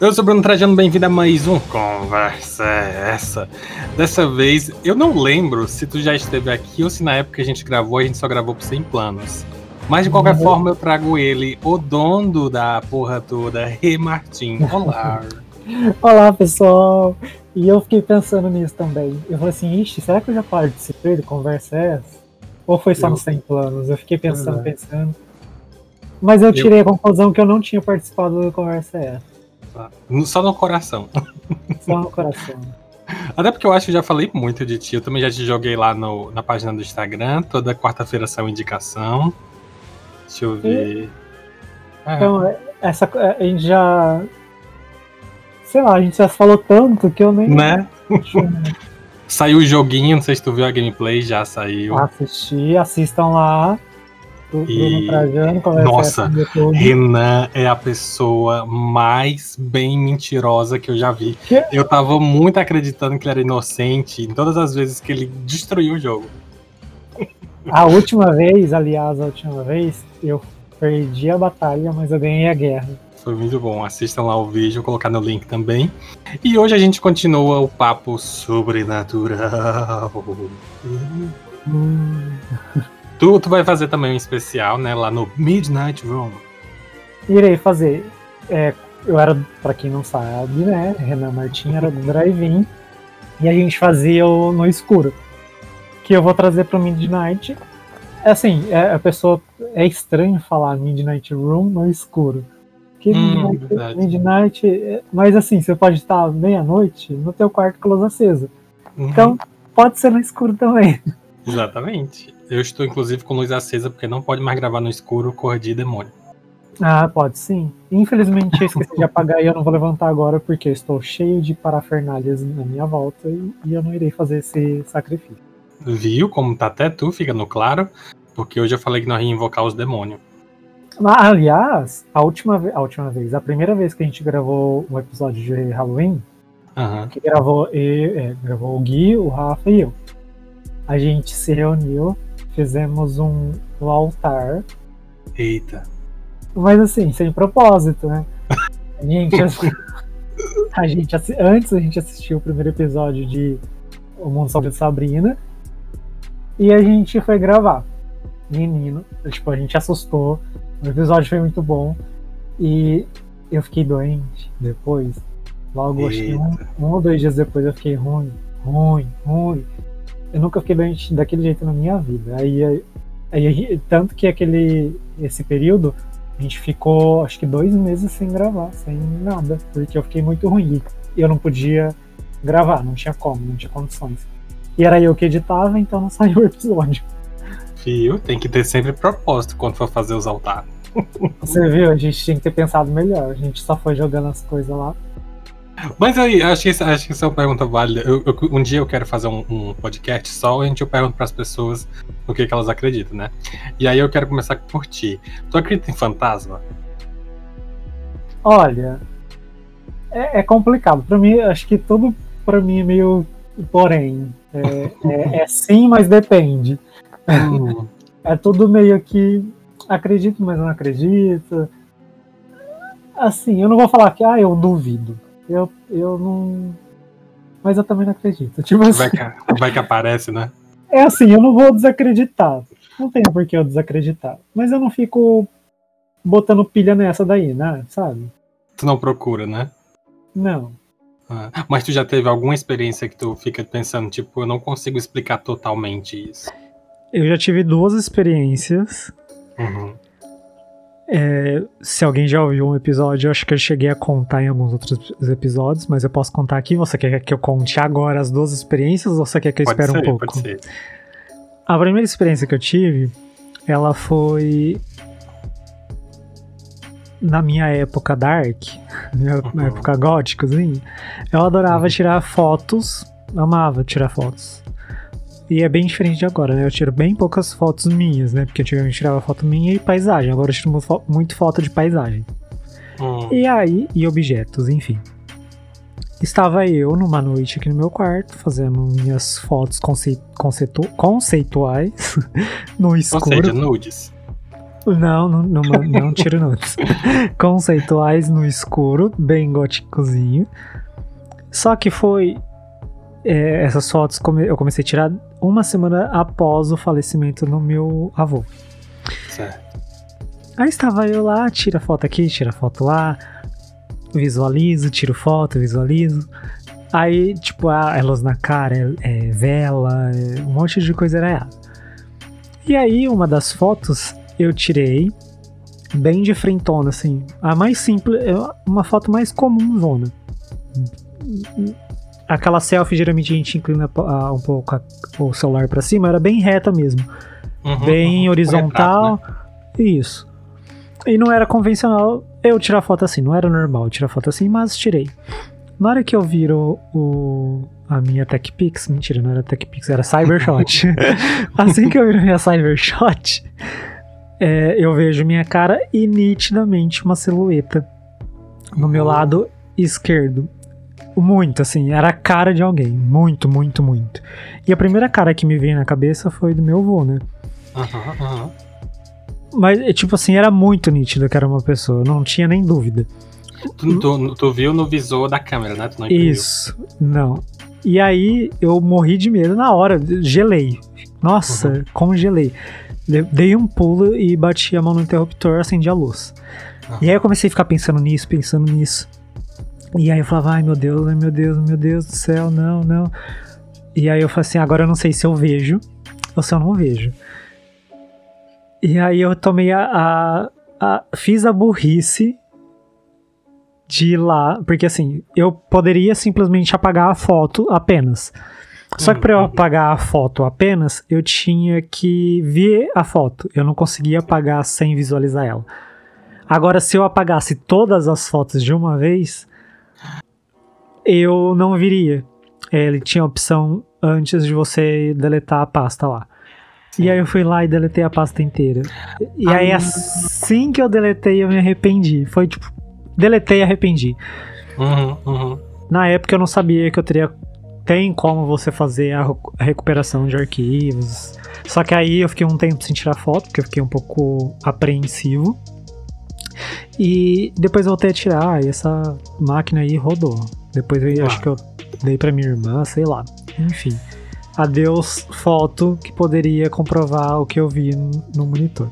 Eu sou Bruno Trajano, bem-vindo a mais um Conversa é Essa. Dessa vez, eu não lembro se tu já esteve aqui ou se na época que a gente gravou, a gente só gravou por 100 planos. Mas de qualquer uhum. forma, eu trago ele, o dono da porra toda, Rê Martim. Olá. Olá, pessoal. E eu fiquei pensando nisso também. Eu falei assim, ixi, será que eu já participei do Conversa é Essa? Ou foi só eu... nos 100 planos? Eu fiquei pensando, uhum. pensando. Mas eu tirei eu... a conclusão que eu não tinha participado do Conversa é Essa. Só no coração. Só no coração. Até porque eu acho que já falei muito de ti. Eu também já te joguei lá no, na página do Instagram. Toda quarta-feira são indicação. Deixa eu ver. É. Então, essa, a gente já. Sei lá, a gente já falou tanto que eu nem. Né? saiu o joguinho, não sei se tu viu a gameplay, já saiu. Assisti, assistam lá. E... Trajano, Nossa, Renan é a pessoa mais bem mentirosa que eu já vi. Que? Eu tava muito acreditando que ele era inocente em todas as vezes que ele destruiu o jogo. A última vez, aliás, a última vez, eu perdi a batalha, mas eu ganhei a guerra. Foi muito bom. Assistam lá o vídeo, vou colocar no link também. E hoje a gente continua o papo sobrenatural. Hum. Tu, tu vai fazer também um especial, né? Lá no Midnight Room. Irei fazer. É, eu era, para quem não sabe, né? Renan Martin era do Drive-In. E a gente fazia o no escuro. Que eu vou trazer pro Midnight. É assim, é, a pessoa. É estranho falar Midnight Room no escuro. Que hum, Midnight, Midnight, é, Mas assim, você pode estar meia-noite no teu quarto com a luz acesa. Uhum. Então, pode ser no escuro também. Exatamente. Eu estou, inclusive, com luz acesa, porque não pode mais gravar no escuro cor de demônio. Ah, pode sim. Infelizmente eu esqueci de apagar e eu não vou levantar agora porque eu estou cheio de parafernalhas na minha volta e, e eu não irei fazer esse sacrifício. Viu como tá até tu, fica no claro, porque hoje eu falei que nós ia invocar os demônios. aliás, a última, a última vez, a primeira vez que a gente gravou um episódio de Halloween, uhum. que gravou, e, é, gravou o Gui, o Rafa e eu. A gente se reuniu fizemos um, um altar. Eita. Mas assim, sem propósito, né? A gente, a gente antes a gente assistiu o primeiro episódio de O Mundo Sobre Sabrina e a gente foi gravar. Menino, tipo, a gente assustou. O episódio foi muito bom e eu fiquei doente depois. Logo, acho que um, um ou dois dias depois eu fiquei ruim, ruim, ruim eu nunca fiquei daquele jeito na minha vida. Aí, aí, tanto que aquele esse período a gente ficou acho que dois meses sem gravar, sem nada, porque eu fiquei muito ruim e eu não podia gravar, não tinha como, não tinha condições. E era eu que editava, então não saiu o episódio. Fio, tem que ter sempre propósito quando for fazer os altares. Você viu? A gente tinha que ter pensado melhor. A gente só foi jogando as coisas lá. Mas aí, acho que, acho que isso é uma pergunta válida. Eu, eu, um dia eu quero fazer um, um podcast só, a gente eu pergunto para as pessoas o que, que elas acreditam, né? E aí eu quero começar por ti. Tu acredita em fantasma? Olha, é, é complicado. Para mim, acho que tudo para mim é meio porém. É, é, é sim, mas depende. Hum. É tudo meio que acredito, mas não acredito. Assim, eu não vou falar que ah, eu duvido eu, eu não. Mas eu também não acredito. Tipo assim, vai, que, vai que aparece, né? É assim, eu não vou desacreditar. Não tem por que eu desacreditar. Mas eu não fico botando pilha nessa daí, né? Sabe? Tu não procura, né? Não. Ah, mas tu já teve alguma experiência que tu fica pensando, tipo, eu não consigo explicar totalmente isso? Eu já tive duas experiências. Uhum. É, se alguém já ouviu um episódio, eu acho que eu cheguei a contar em alguns outros episódios, mas eu posso contar aqui. Você quer que eu conte agora as duas experiências ou você quer que eu pode espere ser, um pouco? Pode ser. A primeira experiência que eu tive, ela foi na minha época dark, na uhum. época gótica, assim. Eu adorava uhum. tirar fotos, amava tirar fotos. E é bem diferente de agora, né? Eu tiro bem poucas fotos minhas, né? Porque antigamente eu tirava foto minha e paisagem. Agora eu tiro muito foto de paisagem. Hum. E aí, e objetos, enfim. Estava eu numa noite aqui no meu quarto, fazendo minhas fotos conceitu conceitu conceituais no escuro. Ou seja, nudes. Não, não, não, não tiro nudes. Conceituais no escuro, bem góticozinho. Só que foi. é, essas fotos come- eu comecei a tirar uma semana após o falecimento do meu avô. Certo. Aí estava eu lá, tira foto aqui, tira foto lá, visualizo, tiro foto, visualizo. Aí, tipo, ah, é luz na cara, é, é vela, é um monte de coisa era E aí, uma das fotos eu tirei bem de frentona, assim. A mais simples, é uma foto mais comum, zona. Aquela selfie, geralmente a gente inclina um pouco a- o celular pra cima, era bem reta mesmo Uhum, bem uhum. horizontal. Retrato, Isso. E não era convencional eu tirar foto assim, não era normal tirar foto assim, mas tirei. Na hora que eu viro o, a minha TechPix, mentira, não era TechPix, era Cybershot. assim que eu viro minha Cybershot, é, eu vejo minha cara e nitidamente uma silhueta no meu Uhum. lado esquerdo. Muito, assim, era a cara de alguém. Muito, muito, muito. E a primeira cara que me veio na cabeça foi do meu avô, né? Aham, aham. Mas, é, tipo assim, era muito nítido que era uma pessoa, não tinha nem dúvida. Tu, tu- tu viu no visor da câmera, né? Tu não. Isso, não. E aí eu morri de medo na hora, gelei. Nossa, Uhum. congelei. De- Dei um pulo e bati a mão no interruptor, acendi a luz. E aí eu comecei a ficar pensando nisso, pensando nisso. E aí eu falava, ai meu Deus, ai meu Deus, meu Deus do céu, não, não. E aí eu falei assim, agora eu não sei se eu vejo ou se eu não vejo. E aí eu tomei a. a- a- fiz a burrice de ir lá, porque assim, eu poderia simplesmente apagar a foto apenas. Só que para eu Uhum. apagar a foto apenas, eu tinha que ver a foto. Eu não conseguia apagar sem visualizar ela. Agora, se eu apagasse todas as fotos de uma vez, eu não viria. É, Ele tinha a opção antes de você deletar a pasta lá. E aí eu fui lá e deletei a pasta inteira. E aí assim que eu deletei, eu me arrependi. Foi tipo, deletei e arrependi. Uhum, uhum. Na época eu não sabia que eu teria. Tem como você fazer a, recu- a recuperação de arquivos. Só que aí eu fiquei um tempo sem tirar foto, porque eu fiquei um pouco apreensivo. E depois voltei a tirar, e essa máquina aí rodou. Depois eu Ah. acho que eu dei pra minha irmã, sei lá. Enfim. Adeus foto que poderia comprovar o que eu vi no, monitor.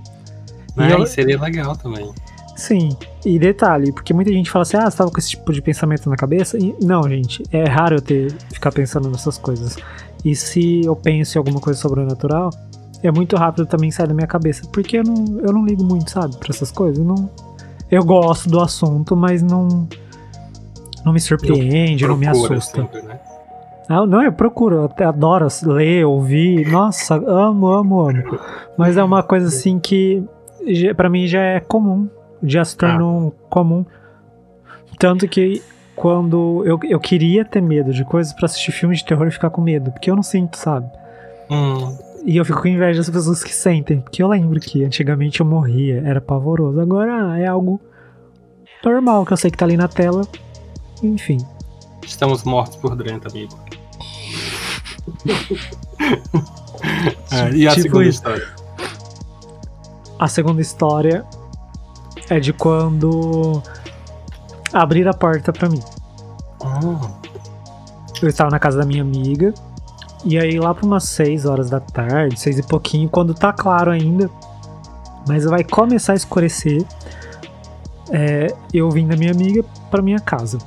E É, eu- e seria legal também. Sim, e detalhe, porque muita gente fala assim, ah, você tava com esse tipo de pensamento na cabeça? E, não, gente, é raro eu ter, ficar pensando nessas coisas. E se eu penso em alguma coisa sobrenatural, é muito rápido também sair da minha cabeça, porque eu não, eu não ligo muito, sabe, pra essas coisas. Eu, não, eu gosto do assunto, mas não, não me surpreende, não me assusta. sempre, né? Ah, não, eu procuro, eu até adoro ler, ouvir, nossa, amo, amo, amo. Mas é uma coisa assim que pra mim já é comum, já se tornou comum. Tanto que quando eu, eu queria ter medo de coisas pra assistir filmes de terror e ficar com medo, porque eu não sinto, sabe? Hum, E eu fico com inveja das pessoas que sentem, porque eu lembro que antigamente eu morria, era pavoroso. Agora ah, é algo normal, que eu sei que tá ali na tela. Enfim. estamos mortos por dentro, amigo. É, e a Tipo segunda história? A segunda história é de quando abriram a porta pra mim. Hum, Eu estava na casa da minha amiga. E aí lá por umas 6 horas da tarde, 6 e pouquinho, quando tá claro ainda, mas vai começar a escurecer, é, eu vim da minha amiga pra minha casa.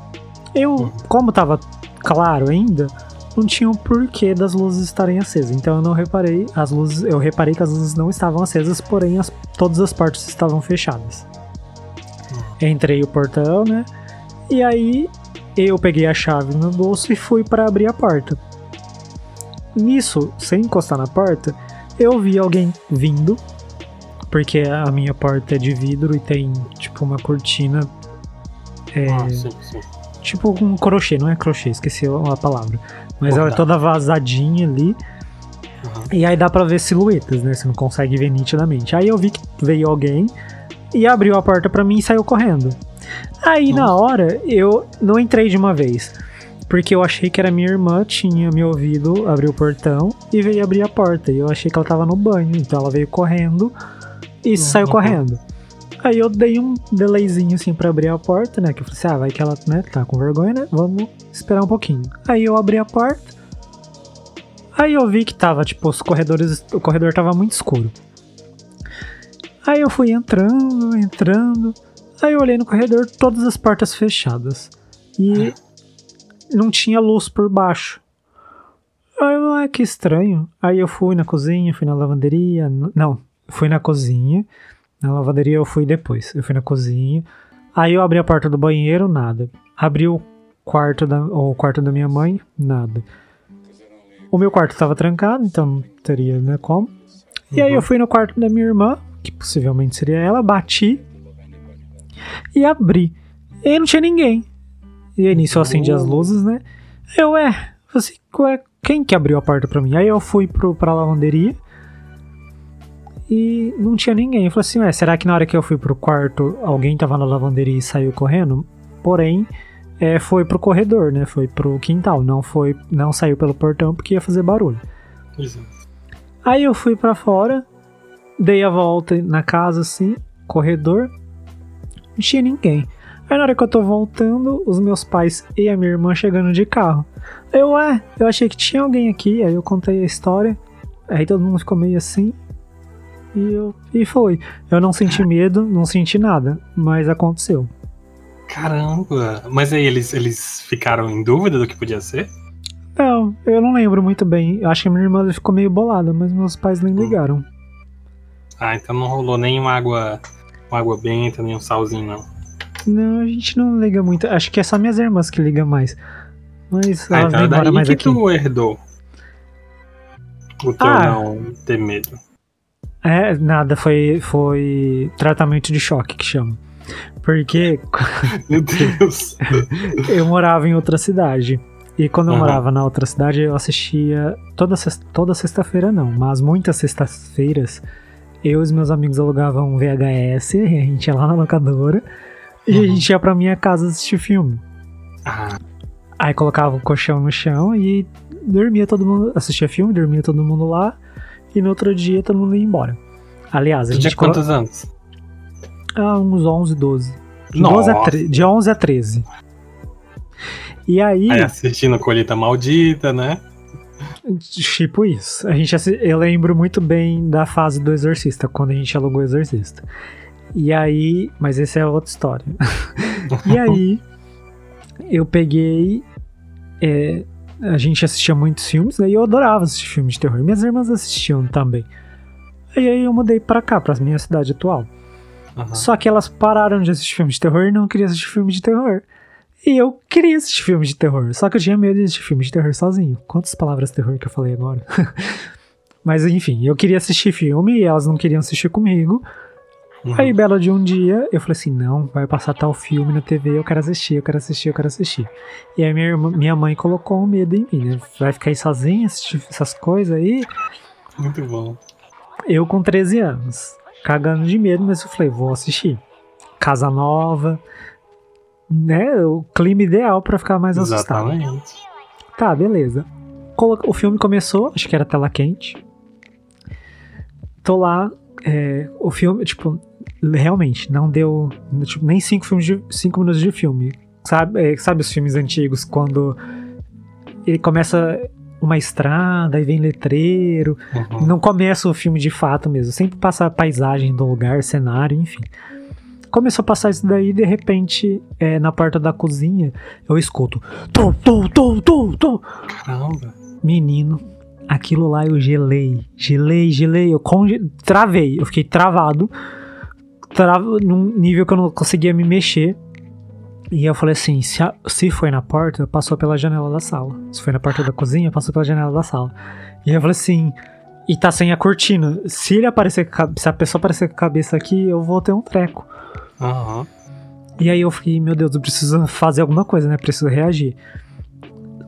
Eu, Uhum. como tava claro ainda, não tinha o porquê das luzes estarem acesas. Então eu não reparei, as luzes, eu reparei que as luzes não estavam acesas, porém as- todas as portas estavam fechadas. Entrei o portão, né? E aí eu peguei a chave no bolso e fui para abrir a porta. Nisso, sem encostar na porta, eu vi alguém vindo, porque a minha porta é de vidro e tem tipo uma cortina, é, ah, sim, sim. Tipo um crochê, não é crochê, esqueci a palavra, mas ela é toda vazadinha ali. Uhum. E aí dá pra ver silhuetas, né? Você não consegue ver nitidamente. Aí eu vi que veio alguém e abriu a porta pra mim e saiu correndo. Aí na Nossa. hora eu não entrei de uma vez. Porque eu achei que era minha irmã, tinha me ouvido, abriu o portão e veio abrir a porta. E eu achei que ela tava no banho. Então ela veio correndo e saiu Uhum. correndo. Aí eu dei um delayzinho assim pra abrir a porta, né? Que eu falei assim, ah, vai que ela né, tá com vergonha, né? Vamos esperar um pouquinho. Aí eu abri a porta. Aí eu vi que tava, tipo, os corredores. O corredor tava muito escuro. Aí eu fui entrando, entrando. Aí eu olhei no corredor, todas as portas fechadas. E não tinha luz por baixo. Aí eu, ah, que estranho. Aí eu fui na cozinha, fui na lavanderia. Não, fui na cozinha. Na lavanderia eu fui depois. Eu fui na cozinha. Aí eu abri a porta do banheiro, nada. Abri o quarto da, o quarto da minha mãe, nada. O meu quarto estava trancado, então não teria né, como. E aí eu fui no quarto da minha irmã, que possivelmente seria ela, bati e abri. E aí não tinha ninguém. E aí nisso eu acendi as luzes, né? Eu, é, você, ué, quem que abriu a porta pra mim? Aí eu fui pro, pra lavanderia e não tinha ninguém. Eu falei assim, ué, será que na hora que eu fui pro quarto alguém tava na lavanderia e saiu correndo? Porém, é, foi pro corredor, né? Foi pro quintal, não foi, não saiu pelo portão porque ia fazer barulho. Exato. Aí eu fui pra fora, dei a volta na casa assim, corredor, não tinha ninguém. Aí na hora que eu tô voltando, os meus pais e a minha irmã chegando de carro. Eu, ué, eu achei que tinha alguém aqui, aí eu contei a história, aí todo mundo ficou meio assim. E, eu, e foi. Eu não senti medo, não senti nada, mas aconteceu. Caramba! Mas aí eles, eles ficaram em dúvida do que podia ser? Não, eu não lembro muito bem. Acho que a minha irmã ficou meio bolada, mas meus pais nem ligaram. Ah, então não rolou nem uma água, uma água benta, nem um salzinho, não. Não, a gente não liga muito. Acho que é só minhas irmãs que ligam mais. Mas Ah, elas então é daí mais que aqui. tu herdou. O teu Ah. não ter medo. É, nada, foi, foi tratamento de choque que chama. Porque Meu Deus. eu morava em outra cidade. E quando eu Aham. morava na outra cidade, eu assistia toda, sex- toda sexta-feira, não, mas muitas sextas-feiras, eu e os meus amigos alugavam um VHS, e a gente ia lá na locadora, e a Uhum. gente ia pra minha casa assistir filme. Ah, Aí colocava o colchão no chão e dormia todo mundo, assistia filme, dormia todo mundo lá, e no outro dia todo mundo ia embora. Aliás, a tu tinha gente colo- quantos anos? Ah, uns 11, 12. De, 12 a tre- de 11 a 13. E aí, Aí assistindo Colheita Maldita, né? tipo isso. A gente eu lembro muito bem da fase do Exorcista, quando a gente alugou o Exorcista. E aí, mas essa é outra história. e aí, eu peguei. é, a gente assistia muitos filmes, né? E eu adorava assistir filmes de terror. Minhas irmãs assistiam também. E aí eu mudei pra cá, pra minha cidade atual. Aham. Só que elas pararam de assistir filme de terror e não queriam assistir filme de terror. E eu queria assistir filme de terror, só que eu tinha medo de assistir filme de terror sozinho. Quantas palavras terror que eu falei agora? Mas enfim, eu queria assistir filme e elas não queriam assistir comigo. Uhum. Aí, belo de um dia, eu falei assim: não, vai passar tal filme na TV, eu quero assistir, eu quero assistir, eu quero assistir. E aí, minha, minha mãe colocou um medo em mim, né? Vai ficar aí sozinha, assistir essas coisas aí. Muito bom. Eu com 13 anos, cagando de medo, mas eu falei, vou assistir. Casa nova, né? O clima ideal pra ficar mais assustado. Exatamente. Tá, beleza. O filme começou, acho que era tela quente. Tô lá, é, o filme, tipo, realmente, não deu tipo, nem 5 filmes de, cinco minutos de filme. Sabe, é, sabe os filmes antigos, quando ele começa uma estrada e vem letreiro, Uhum. não começa o filme de fato mesmo, sempre passa a paisagem do lugar, cenário, enfim. Começou a passar isso daí, de repente, é, na porta da cozinha, eu escuto. Tum, tum, tum, tum, tum. Caramba. Menino, aquilo lá eu gelei. Gelei, gelei. Eu conge... travei. Eu fiquei travado. Trava... Num nível que eu não conseguia me mexer. E eu falei assim: se, a- se foi na porta, passou pela janela da sala. Se foi na porta da cozinha, passou pela janela da sala. E eu falei assim. E tá sem a cortina. Se ele aparecer, se a pessoa aparecer com a cabeça aqui, eu vou ter um treco. Aham. E aí eu fiquei, meu Deus, eu preciso fazer alguma coisa, né? Preciso reagir.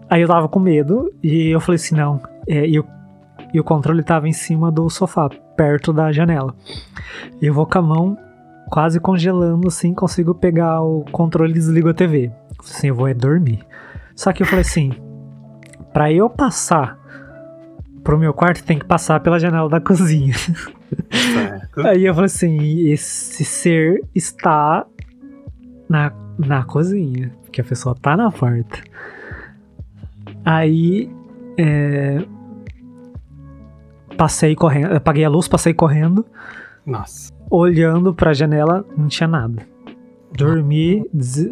Aí eu tava com medo e eu falei assim, não. É, e, o, e o controle tava em cima do sofá, perto da janela. E eu vou com a mão quase congelando, assim, consigo pegar o controle e desligo a TV. Assim, eu vou é dormir. Só que eu falei assim, pra eu passar pro meu quarto, tem que passar pela janela da cozinha. Certo. Aí eu falei assim: esse ser está na, na cozinha, porque a pessoa tá na porta. Aí. É, passei correndo, apaguei a luz, passei correndo. Nossa. Olhando pra janela, não tinha nada. Dormi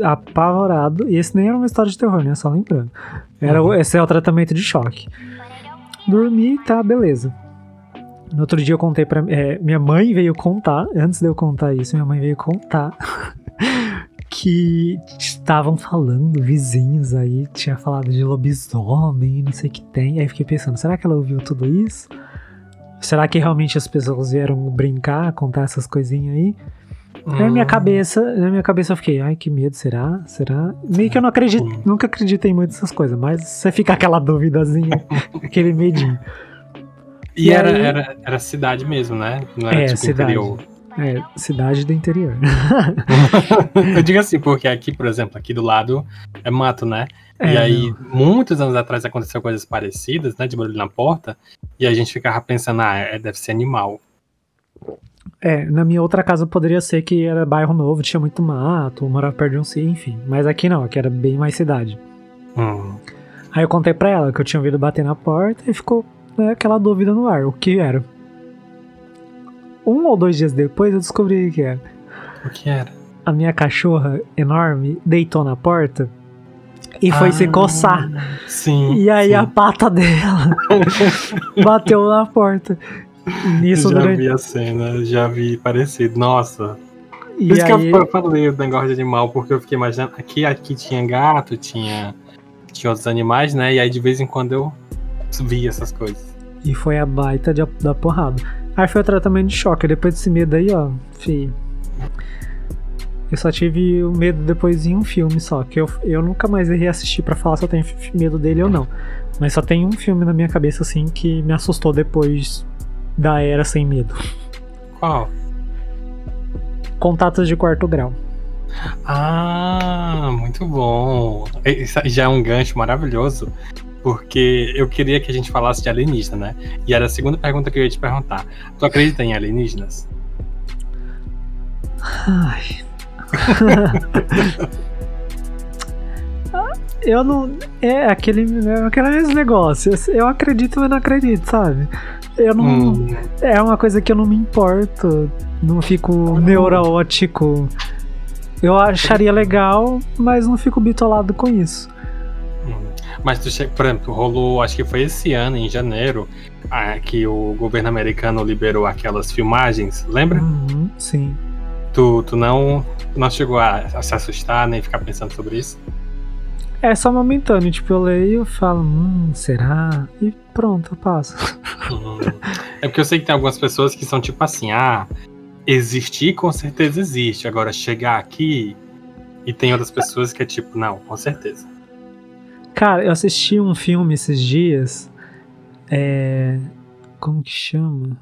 apavorado. E esse nem era uma história de terror, né? Só lembrando. Era, uhum. Esse é o tratamento de choque. Dormi, tá, beleza. No outro dia eu contei pra. É, minha mãe veio contar, antes de eu contar isso, minha mãe veio contar que estavam falando, vizinhos aí, tinha falado de lobisomem, não sei o que tem. Aí fiquei pensando, será que ela ouviu tudo isso? Será que realmente as pessoas vieram brincar, contar essas coisinhas aí? Hum. Na minha cabeça, na minha cabeça eu fiquei, ai que medo, será? Será? Meio que eu não acredito, hum. nunca acreditei muito nessas coisas, mas você fica aquela duvidazinha, aquele medinho. E, e era, aí... era, era cidade mesmo, né? Não era é, tipo cidade. interior. É, cidade do interior. eu digo assim, porque aqui, por exemplo, aqui do lado é mato, né? É, e aí, muitos anos atrás aconteceu coisas parecidas, né? De barulho na porta, e a gente ficava pensando, ah, é, deve ser animal. É, na minha outra casa poderia ser que era bairro novo, tinha muito mato, morava perto de um cio, enfim. Mas aqui não, aqui era bem mais cidade. Hum. Aí eu contei pra ela que eu tinha ouvido bater na porta e ficou né, aquela dúvida no ar, o que era. Um ou dois dias depois eu descobri o que era. O que era? A minha cachorra enorme deitou na porta e foi ah, se coçar. Sim. E aí sim. a pata dela bateu na porta. Nisso já durante... vi a cena, já vi parecido. Nossa. E Por isso aí... que eu falei o negócio de animal, porque eu fiquei imaginando. Aqui, aqui tinha gato, tinha, tinha outros animais, né? E aí de vez em quando eu vi essas coisas. E foi a baita de, da porrada. Aí foi o tratamento de choque. Depois desse medo aí, ó, filho. Eu só tive o medo depois em um filme só, que eu, eu nunca mais irei assistir para falar se eu tenho medo dele ou não. Mas só tem um filme na minha cabeça assim que me assustou depois da Era Sem Medo. Qual? Contatos de quarto grau. Ah, muito bom. Isso já é um gancho maravilhoso, porque eu queria que a gente falasse de alienígena, né? E era a segunda pergunta que eu ia te perguntar. Tu acredita em alienígenas? Ai. eu não. É aquele, é aquele mesmo negócio. Eu acredito, mas não acredito, sabe? Eu não. Hum. É uma coisa que eu não me importo. Não fico hum. neurótico. Eu acharia legal, mas não fico bitolado com isso. Mas tu chega, por exemplo, rolou, acho que foi esse ano, em janeiro, que o governo americano liberou aquelas filmagens, lembra? Uhum, sim. Tu, tu não, não chegou a, a se assustar nem ficar pensando sobre isso? É só momentâneo, tipo, eu leio e falo, hum, será? E pronto, eu passo. Hum. É porque eu sei que tem algumas pessoas que são tipo assim, ah, existir com certeza existe, agora chegar aqui e tem outras pessoas que é tipo, não, com certeza. Cara, eu assisti um filme esses dias, é... como que chama?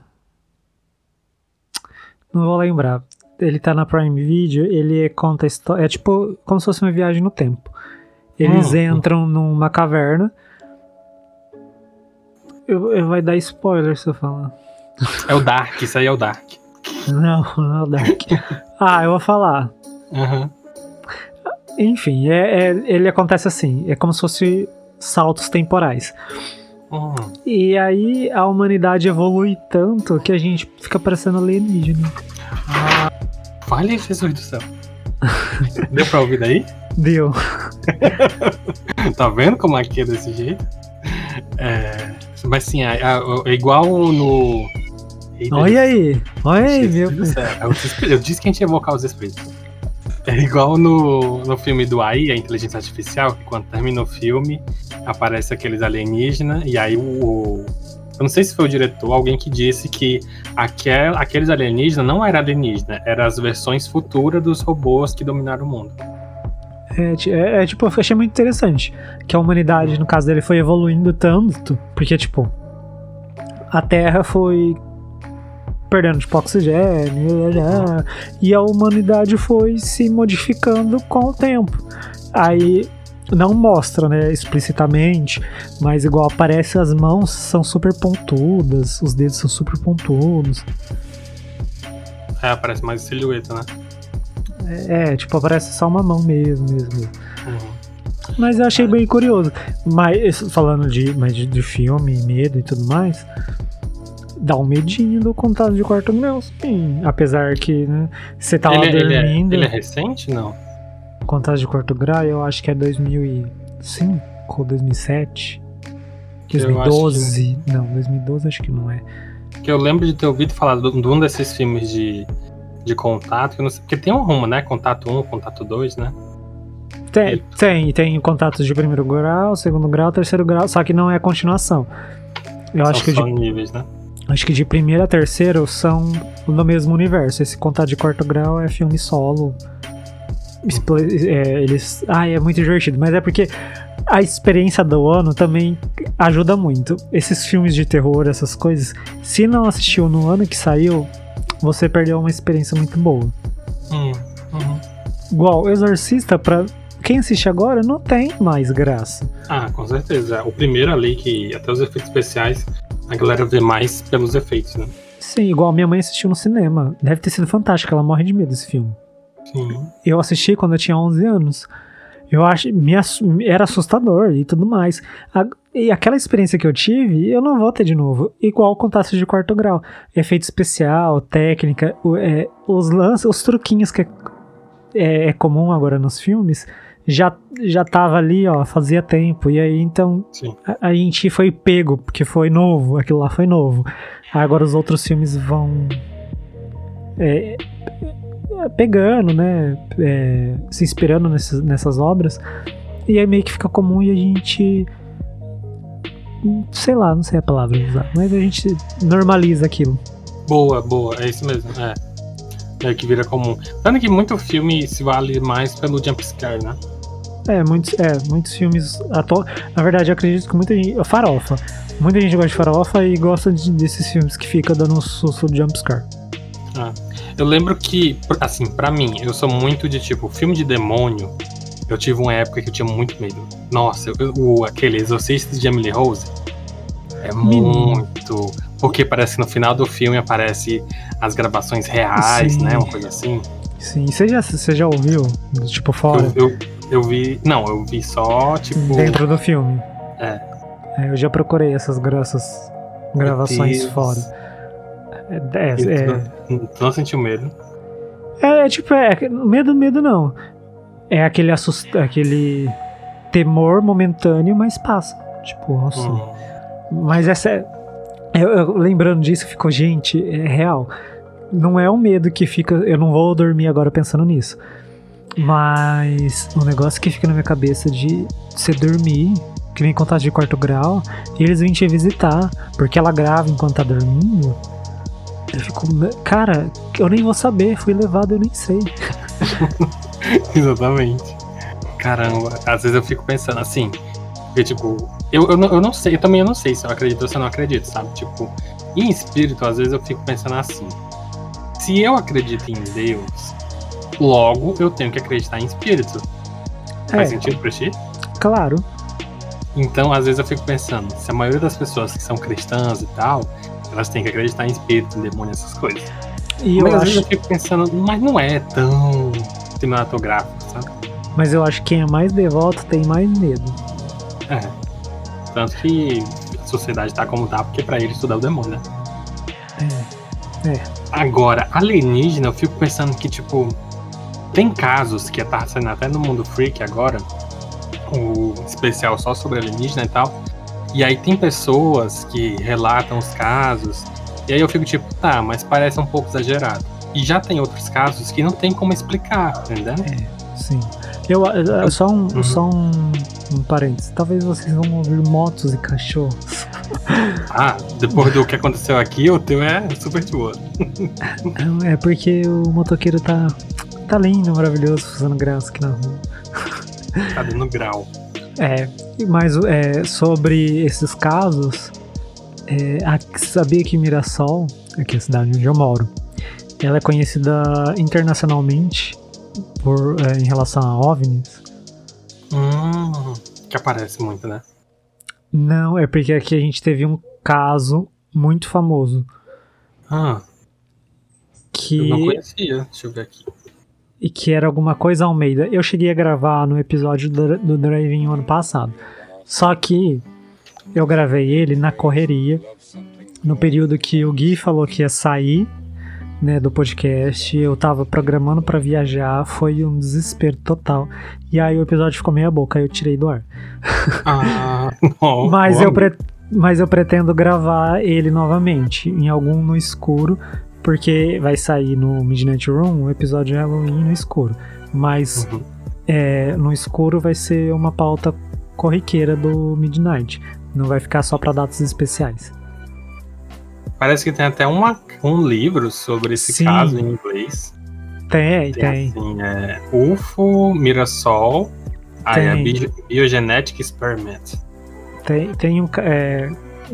Não vou lembrar. Ele tá na Prime Video, ele conta a história, é tipo como se fosse uma viagem no tempo. Eles hum. entram numa caverna. Eu, eu vai dar spoiler se eu falar. É o Dark, isso aí é o Dark. Não, não é o Dark. ah, eu vou falar. Uhum. Enfim, é, é, ele acontece assim: é como se fosse saltos temporais. Uhum. E aí a humanidade evolui tanto que a gente fica parecendo alienígena. Ah, vale Jesus do céu. Deu pra ouvir daí? Deu. tá vendo como aqui é desse jeito? É, mas sim, é, é igual no. olha aí, olha aí, meu. Eu disse que a gente ia evocar os espíritos. É igual no, no filme do AI, a inteligência artificial, que quando termina o filme, aparece aqueles alienígenas, e aí o, eu não sei se foi o diretor, alguém que disse que aquel, aqueles alienígenas não eram alienígenas, eram as versões futuras dos robôs que dominaram o mundo. É, é, é, tipo, eu achei muito interessante que a humanidade, no caso dele, foi evoluindo tanto, porque, tipo, a Terra foi perdendo, tipo, oxigênio, e a humanidade foi se modificando com o tempo. Aí não mostra, né, explicitamente, mas igual aparece as mãos são super pontudas, os dedos são super pontudos. É, aparece mais silhueta, né? É, tipo, aparece só uma mão mesmo, mesmo. Uhum. Mas eu achei bem curioso. Mas falando de, mas de, de filme, medo e tudo mais, dá um medinho do contato de quarto grau, sim. Apesar que, né, você tá lá Ele, ele é, dormindo. ele é recente? Não. Contato de quarto grau, eu acho que é 2005 ou 2007. Eu 2012. Não, 2012 acho que não é. Que eu lembro de ter ouvido falar de um desses filmes de, de contato, que eu não sei, porque tem um rumo, né? Contato 1, contato 2, né? Tem, tem, tem contatos de primeiro grau, segundo grau, terceiro grau, só que não é continuação. Eu acho São que, só de, níveis, né? Acho que de primeiro a terceiro são no mesmo universo. Esse contato de quarto grau é filme solo. É, eles. Ai, é muito divertido, mas é porque a experiência do ano também ajuda muito. Esses filmes de terror, essas coisas, se não assistiu no ano que saiu, você perdeu uma experiência muito boa. Hum, uhum. Igual, Exorcista, pra quem assiste agora, não tem mais graça. Ah, com certeza. O primeiro ali, que até os efeitos especiais, a galera vê mais pelos efeitos, né? Sim, igual minha mãe assistiu no cinema. Deve ter sido fantástico, ela morre de medo desse filme. Sim. Eu assisti quando eu tinha 11 anos. Eu acho, me era assustador e tudo mais. A- e aquela experiência que eu tive, eu não vou ter de novo. Igual contato de quarto grau. Efeito especial, técnica, o- é, os lances, os truquinhos que é, é- é comum agora nos filmes, já, já tava ali, ó, fazia tempo. E aí, então, a, a gente foi pego, porque foi novo, aquilo lá foi novo. Agora os outros filmes vão é, pegando, né? é, se inspirando nessas, nessas obras. E aí meio que fica comum e a gente. Sei lá, não sei a palavra usar, mas a gente normaliza aquilo. Boa, boa, é isso mesmo. É. É que vira comum. Tanto que muito filme se vale mais pelo jumpscare, né? É, muitos, é, muitos filmes atual. Na verdade, eu acredito que muita gente. Farofa. Muita gente gosta de farofa e gosta de- desses filmes que fica dando um susto de jumpscare. Eu lembro que, assim, pra mim, eu sou muito de tipo, filme de demônio. Eu tive uma época que eu tinha muito medo. Nossa, eu- o, aquele Exorcista de Emily Rose é muito. Porque parece que no final do filme aparece as gravações reais, Sim. né? Uma coisa assim. Sim, você já, você já ouviu? Tipo, fora? Eu, eu, eu vi. Não, eu vi só, tipo. Dentro do filme. É. É, eu já procurei essas grossas gravações fora. É, é, Eu é, não- não sentiu medo. é, é tipo, é, medo, medo não. É aquele assust... aquele temor momentâneo, mas passa. Tipo, nossa. Hum. Mas essa é. Eu, eu- lembrando disso, ficou, gente, é real. Não é um medo que fica. Eu não vou dormir agora pensando nisso. Mas um negócio que fica na minha cabeça de você dormir, que nem contato de quarto grau, e eles vêm te visitar, porque ela grava enquanto tá dormindo. Eu fico, cara, eu nem vou saber, fui levado, eu nem sei. Exatamente. Caramba, às vezes eu fico pensando assim, porque tipo, eu, eu, não, eu não sei, eu também eu não sei se eu acredito ou se eu não acredito, sabe? Tipo, em espírito, às vezes eu fico pensando assim, se eu acredito em Deus, logo eu tenho que acreditar em espírito. Faz É, sentido pra ti? claro. Então, às vezes eu fico pensando, se a maioria das pessoas que são cristãs e tal, elas têm que acreditar em espírito, em demônio, essas coisas. E eu mas às vezes acho, eu fico pensando, mas não é tão cinematográfico, sabe? mas eu acho que quem é mais devoto tem mais medo. É. Tanto que a sociedade tá como tá, porque pra eles tudo é o demônio, né? É. Agora, alienígena, eu fico pensando que, tipo, tem casos que tá saindo até no mundo freak agora, o especial só sobre alienígena e tal. E aí tem pessoas que relatam os casos, e aí eu fico tipo, tá, mas parece um pouco exagerado. E já tem outros casos que não tem como explicar, entendeu? Sim. Eu, eu- só um, Uhum. só um, um parênteses. Talvez vocês vão ouvir motos e cachorros. Ah, depois do que aconteceu aqui, o teu é super de boa. É porque o motoqueiro tá, tá lindo, maravilhoso, fazendo graça aqui na rua. Tá dando grau. É, mas é, sobre esses casos, é, a- sabia que Mirassol, aqui é a cidade onde eu moro, ela é conhecida internacionalmente por, é, em relação a OVNIs? Hum, que aparece muito, né? Não, é porque aqui a gente teve um caso muito famoso. Ah, Que... Eu não conhecia, deixa eu ver aqui. E que era alguma coisa Almeida. Eu cheguei a gravar no episódio do, do Drive-In ano passado. Só que eu gravei ele na correria, no período que o Gui falou que ia sair né, do podcast, eu tava programando para viajar, foi um desespero total. E aí o episódio ficou meia boca, aí eu tirei do ar. Ah, não, mas, eu pre- mas eu pretendo gravar ele novamente, em algum no escuro, porque vai sair no Midnight Room o episódio de Halloween no escuro. Mas Uhum. é, no escuro vai ser uma pauta corriqueira do Midnight. Não vai ficar só pra datas especiais. Parece que tem até uma, um livro sobre esse Sim. caso em inglês. Tem, tem. Tem, assim, é UFO, Mirassol, aí é Tem. Bi- Biogenetic Experiment. Tem, tem, um, é,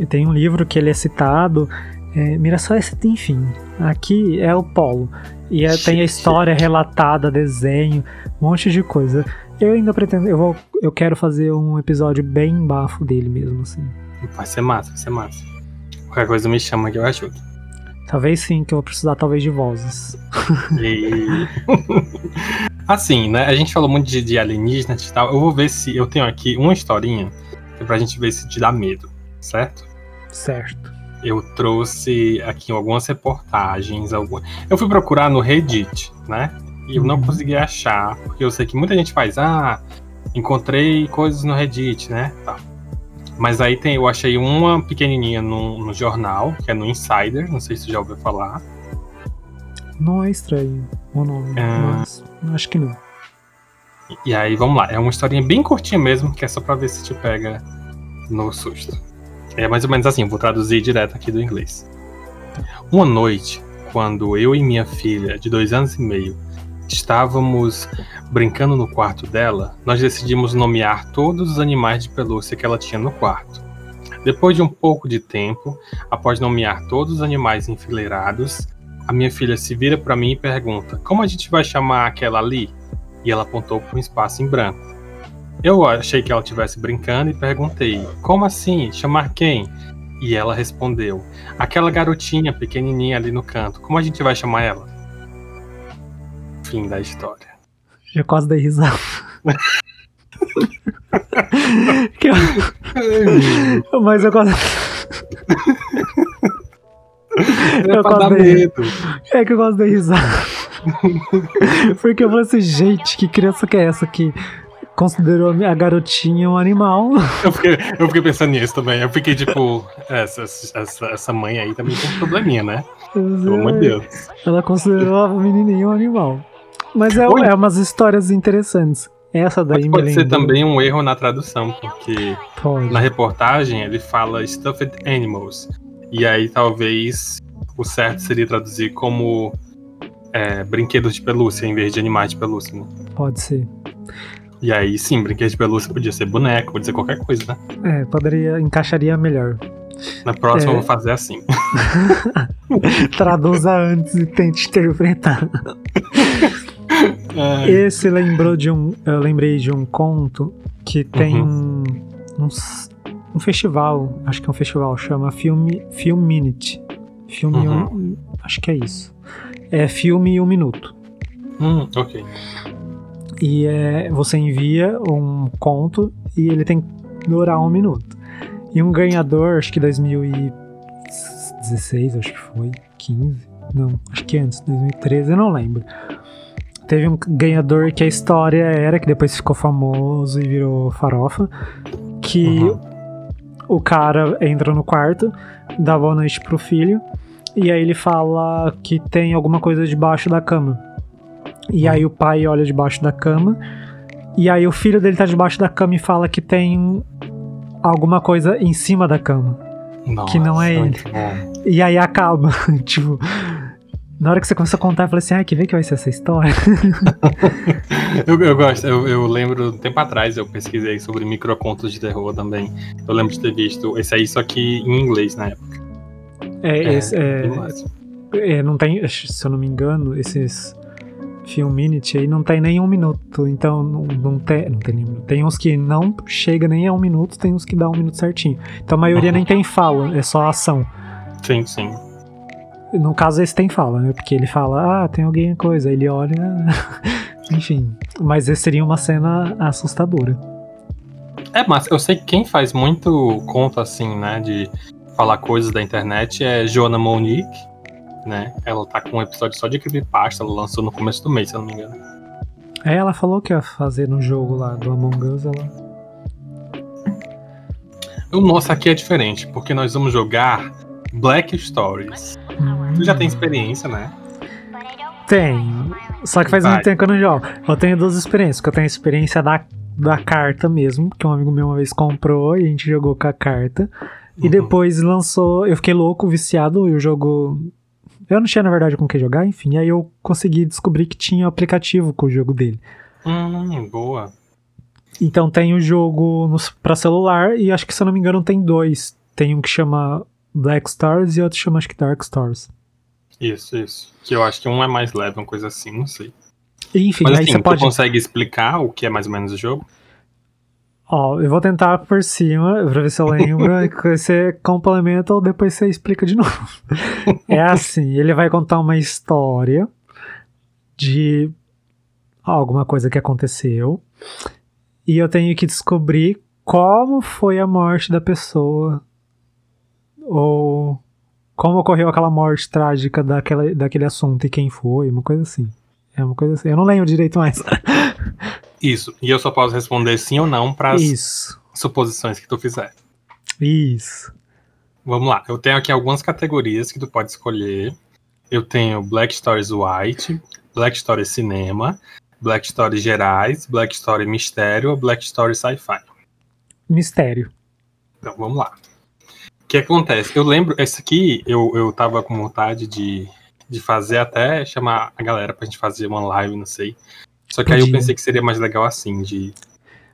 tem um livro que ele é citado. É, Mirassol é enfim. Aqui é o polo. E é- tem a história relatada, desenho, um monte de coisa. Eu ainda pretendo. Eu, vou, eu quero fazer um episódio bem bafo dele mesmo, assim. Vai ser massa, vai ser massa. Qualquer coisa me chama que eu ajudo. Talvez sim, que eu vou precisar talvez de vozes. E... assim, né? A gente falou muito de, de alienígenas e tal. Eu vou ver se eu tenho aqui uma historinha que é pra gente ver se te dá medo, certo? Certo. Eu trouxe aqui algumas reportagens. Algumas... Eu fui procurar no Reddit, né? E eu não Uhum. consegui achar, porque eu sei que muita gente faz, ah, encontrei coisas no Reddit, né? Tá. Mas aí tem, eu achei uma pequenininha no, no jornal, que é no Insider, não sei se você já ouviu falar. Não é estranho o nome, Ah. mas acho que não. E aí, vamos lá. É uma historinha bem curtinha mesmo, que é só pra ver se te pega no susto. É mais ou menos assim, vou traduzir direto aqui do inglês. Uma noite, quando eu e minha filha, de dois anos e meio, estávamos brincando no quarto dela, nós decidimos nomear todos os animais de pelúcia que ela tinha no quarto. Depois de um pouco de tempo, após nomear todos os animais enfileirados, a minha filha se vira para mim e pergunta: Como a gente vai chamar aquela ali? E ela apontou para um espaço em branco. Eu achei que ela estivesse brincando e perguntei: Como assim? Chamar quem? E ela respondeu: Aquela garotinha pequenininha ali no canto. Como a gente vai chamar ela? Fim da história. Já quase dei risada. Eu- Mas eu quase. É Eu quase dei- medo. É que eu gosto da risada. Porque eu falei assim, gente, que criança que é essa que considerou a garotinha um animal? Eu fiquei, eu fiquei pensando nisso também. Eu fiquei tipo, essa, essa, essa mãe aí também tem um probleminha, né? Pelo amor de Deus. Ela considerou a menininha um animal. Mas é, Oi? é umas histórias interessantes. Essa daí Mas pode ser também um erro na tradução, porque Pode. na reportagem ele fala stuffed animals. E aí talvez o certo seria traduzir como é, brinquedos de pelúcia em vez de animais de pelúcia, né? Pode ser. E aí sim, brinquedo de pelúcia podia ser boneco, podia ser qualquer coisa, né? É, poderia, encaixaria melhor. Na próxima É. eu vou fazer assim. Traduza antes e tente interpretar. Ai, Esse lembrou de um. Eu lembrei de um conto que tem um, um, s- um festival, acho que é um festival, chama Filme, Film Minute. Filme. Uhum. um- acho que é isso. É filme um minuto. hum, ok. E é, você envia um conto e ele tem que durar um minuto. E um ganhador, acho que 2016, acho que foi, 15, não, acho que antes, 2013, eu não lembro. Teve um ganhador que a história era, que depois ficou famoso e virou farofa, que Uhum. o cara entra no quarto, dá boa noite pro filho, e aí ele fala que tem alguma coisa debaixo da cama. E aí o pai olha debaixo da cama, e aí o filho dele tá debaixo da cama e fala que tem alguma coisa em cima da cama. Nossa, Que não é ele. bom. E aí acaba, tipo. Na hora que você começa a contar, eu falei assim, ah, que vê que vai ser essa história? Eu, eu gosto, eu, eu lembro, um tempo atrás eu pesquisei sobre microcontos de terror também. Eu lembro de ter visto esse aí, só que em inglês na época. É, esse, é, bem massa. é, não tem, se eu não me engano, esses Film Minute aí não tem nem um minuto, então não, não tem, não tem nem um minuto. Tem uns que não chega nem a um minuto, tem uns que dá um minuto certinho. Então a maioria nem tem fala, é só ação. Sim, sim. No caso, esse tem fala, né? Porque ele fala, ah, tem alguém coisa. Ele olha. Enfim. Mas esse seria uma cena assustadora. É, mas eu sei que quem faz muito conta assim, né? De falar coisas da internet é Joana Monique, né? Ela tá com um episódio só de creepypasta, ela lançou no começo do mês, se eu não me engano. É, ela falou que ia fazer no jogo lá do Among Us, ela. O nosso aqui é diferente, porque nós vamos jogar Black Stories. Tu já tem experiência, né? Tenho. Só que faz Vai. muito tempo que eu não jogo. Eu tenho duas experiências, porque eu tenho a experiência da, da carta mesmo, que um amigo meu uma vez comprou e a gente jogou com a carta. E Uhum. depois lançou. Eu fiquei louco, viciado, e o jogo. Eu não tinha, na verdade, com o que jogar, enfim. Aí eu consegui descobrir que tinha aplicativo com o jogo dele. Hum, boa. Então tem o jogo pra celular, e acho que, se eu não me engano, tem dois. Tem um que chama Black Stars e outro chama, acho que Dark Stars. Isso, isso. Que eu acho que um é mais leve, uma coisa assim, não sei. Enfim, Mas aí assim, você tu pode. consegue explicar o que é mais ou menos o jogo? Ó, eu vou tentar por cima pra ver se eu lembro. que você complementa ou depois você explica de novo. É assim: ele vai contar uma história de alguma coisa que aconteceu. E eu tenho que descobrir como foi a morte da pessoa. Ou como ocorreu aquela morte trágica daquela, daquele assunto e quem foi, uma coisa assim. É uma coisa assim. Eu não lembro direito mais. Isso. E eu só posso responder sim ou não para as suposições que tu fizer. Isso. Vamos lá. Eu tenho aqui algumas categorias que tu pode escolher. Eu tenho Black Stories White, Black Stories Cinema, Black Stories Gerais, Black Story Mistério ou Black Story Sci-Fi. Mistério. Então vamos lá. O que acontece? Eu lembro, esse aqui eu, eu tava com vontade de, de fazer até chamar a galera pra gente fazer uma live, não sei. Só que aí eu Podia. pensei que seria mais legal assim, de,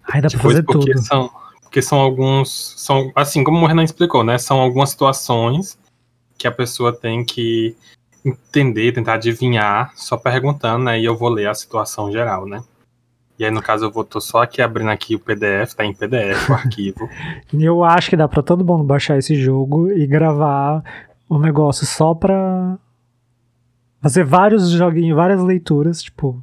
Ai, dá de pra coisa, fazer porque tudo. são, porque são alguns. São, assim, como o Renan explicou, né? São algumas situações que a pessoa tem que entender, tentar adivinhar, só perguntando, né? E eu vou ler a situação geral, né? E aí, no caso, eu vou tô só aqui abrindo aqui o PDF, tá em PDF o arquivo. E eu acho que dá pra todo mundo baixar esse jogo e gravar um negócio só pra fazer vários joguinhos, várias leituras, tipo,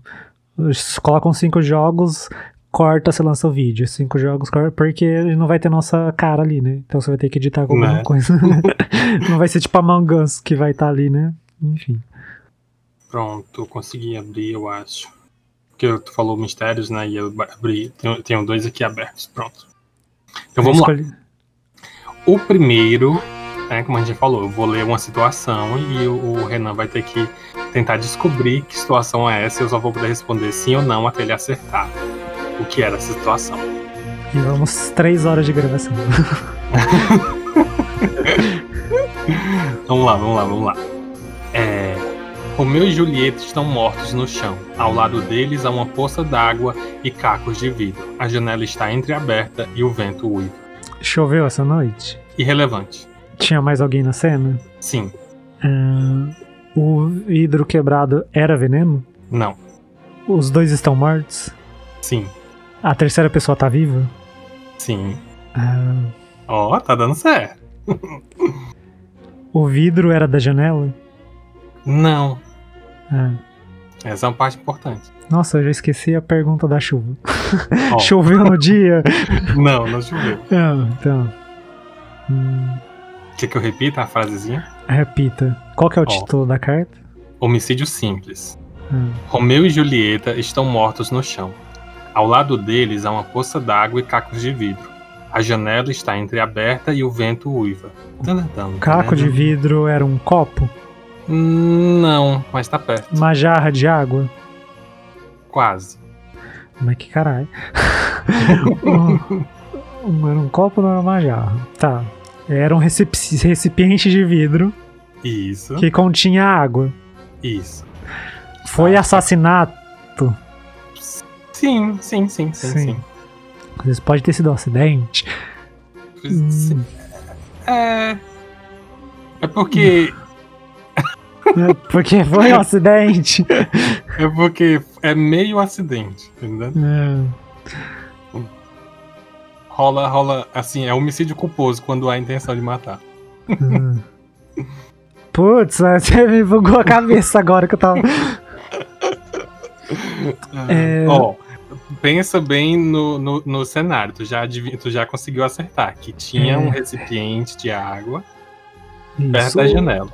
colocam cinco jogos, corta, você lança o vídeo, cinco jogos, corta, porque não vai ter nossa cara ali, né? Então você vai ter que editar alguma Né? coisa. não vai ser tipo Among Us que vai estar ali, né? Enfim. Pronto, consegui abrir, eu acho. Porque tu falou mistérios, né? E eu abri. Tenho, tenho dois aqui abertos, pronto. Então vamos lá. Escolhi- O primeiro, né, como a gente já falou, eu vou ler uma situação e o Renan vai ter que tentar descobrir que situação é essa e eu só vou poder responder sim ou não até ele acertar o que era essa situação. E vamos três horas de gravação. Vamos lá, vamos lá, vamos lá. É, Romeu e Julieta estão mortos no chão. Ao lado deles há uma poça d'água e cacos de vidro. A janela está entreaberta e o vento uiva. Choveu essa noite? Irrelevante. Tinha mais alguém na cena? Sim, Ah, o vidro quebrado era veneno? não, Os dois estão mortos? sim, A terceira pessoa tá viva? sim. Ah, Ó, tá dando certo. o vidro era da janela? Não, Ah, essa é uma parte importante. nossa, eu já esqueci a pergunta da chuva. Ó, Choveu no dia? não, não choveu. Ah, então. Hum, Quer que eu repita a frasezinha? repita. Qual que é o Ó. título da carta? Homicídio simples. Ah, Romeu e Julieta estão mortos no chão. Ao lado deles há uma poça d'água e cacos de vidro. A janela está entreaberta e o vento uiva. Caco de vidro era um copo? Não, mas tá perto. Uma jarra de água? Quase. Mas que caralho. um, era um copo, não era uma jarra. Tá. Era um recipi- recipiente de vidro Isso. que continha água. Isso. Foi Ah, assassinato? Sim, sim, sim, sim, Sim. sim. Às vezes pode ter sido um acidente. Sim. Hum, É. É porque. é porque foi um acidente. É porque é meio acidente, entendeu? É. Rola, rola, assim, é homicídio culposo quando há intenção de matar. Hum. Putz, você me bugou a cabeça agora que eu tava. É. Ó, pensa bem no, no, no cenário. Tu já, adiv- tu já conseguiu acertar que tinha É. um recipiente de água perto Isso. da janela.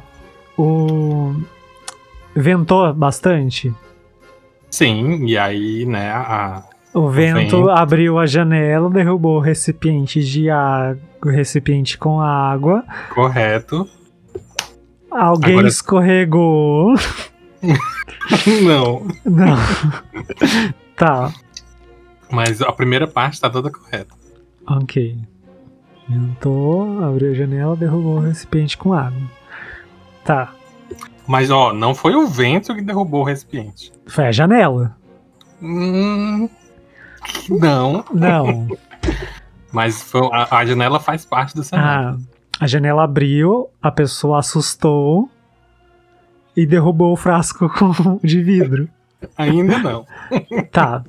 O. Ventou bastante. Sim, e aí, né, a, O vento, vento. abriu a janela, derrubou o recipiente de água, o recipiente com água. correto. Alguém Agora- escorregou. Não, Não. tá, mas a primeira parte tá toda correta. ok. Ventou, abriu a janela, derrubou o recipiente com água. Tá, Mas, ó, não foi o vento que derrubou o recipiente. foi a janela. Hum, não, Não. mas foi- a, a janela faz parte do cenário. Ah, a janela abriu, a pessoa assustou e derrubou o frasco de vidro. Ainda não. Tá.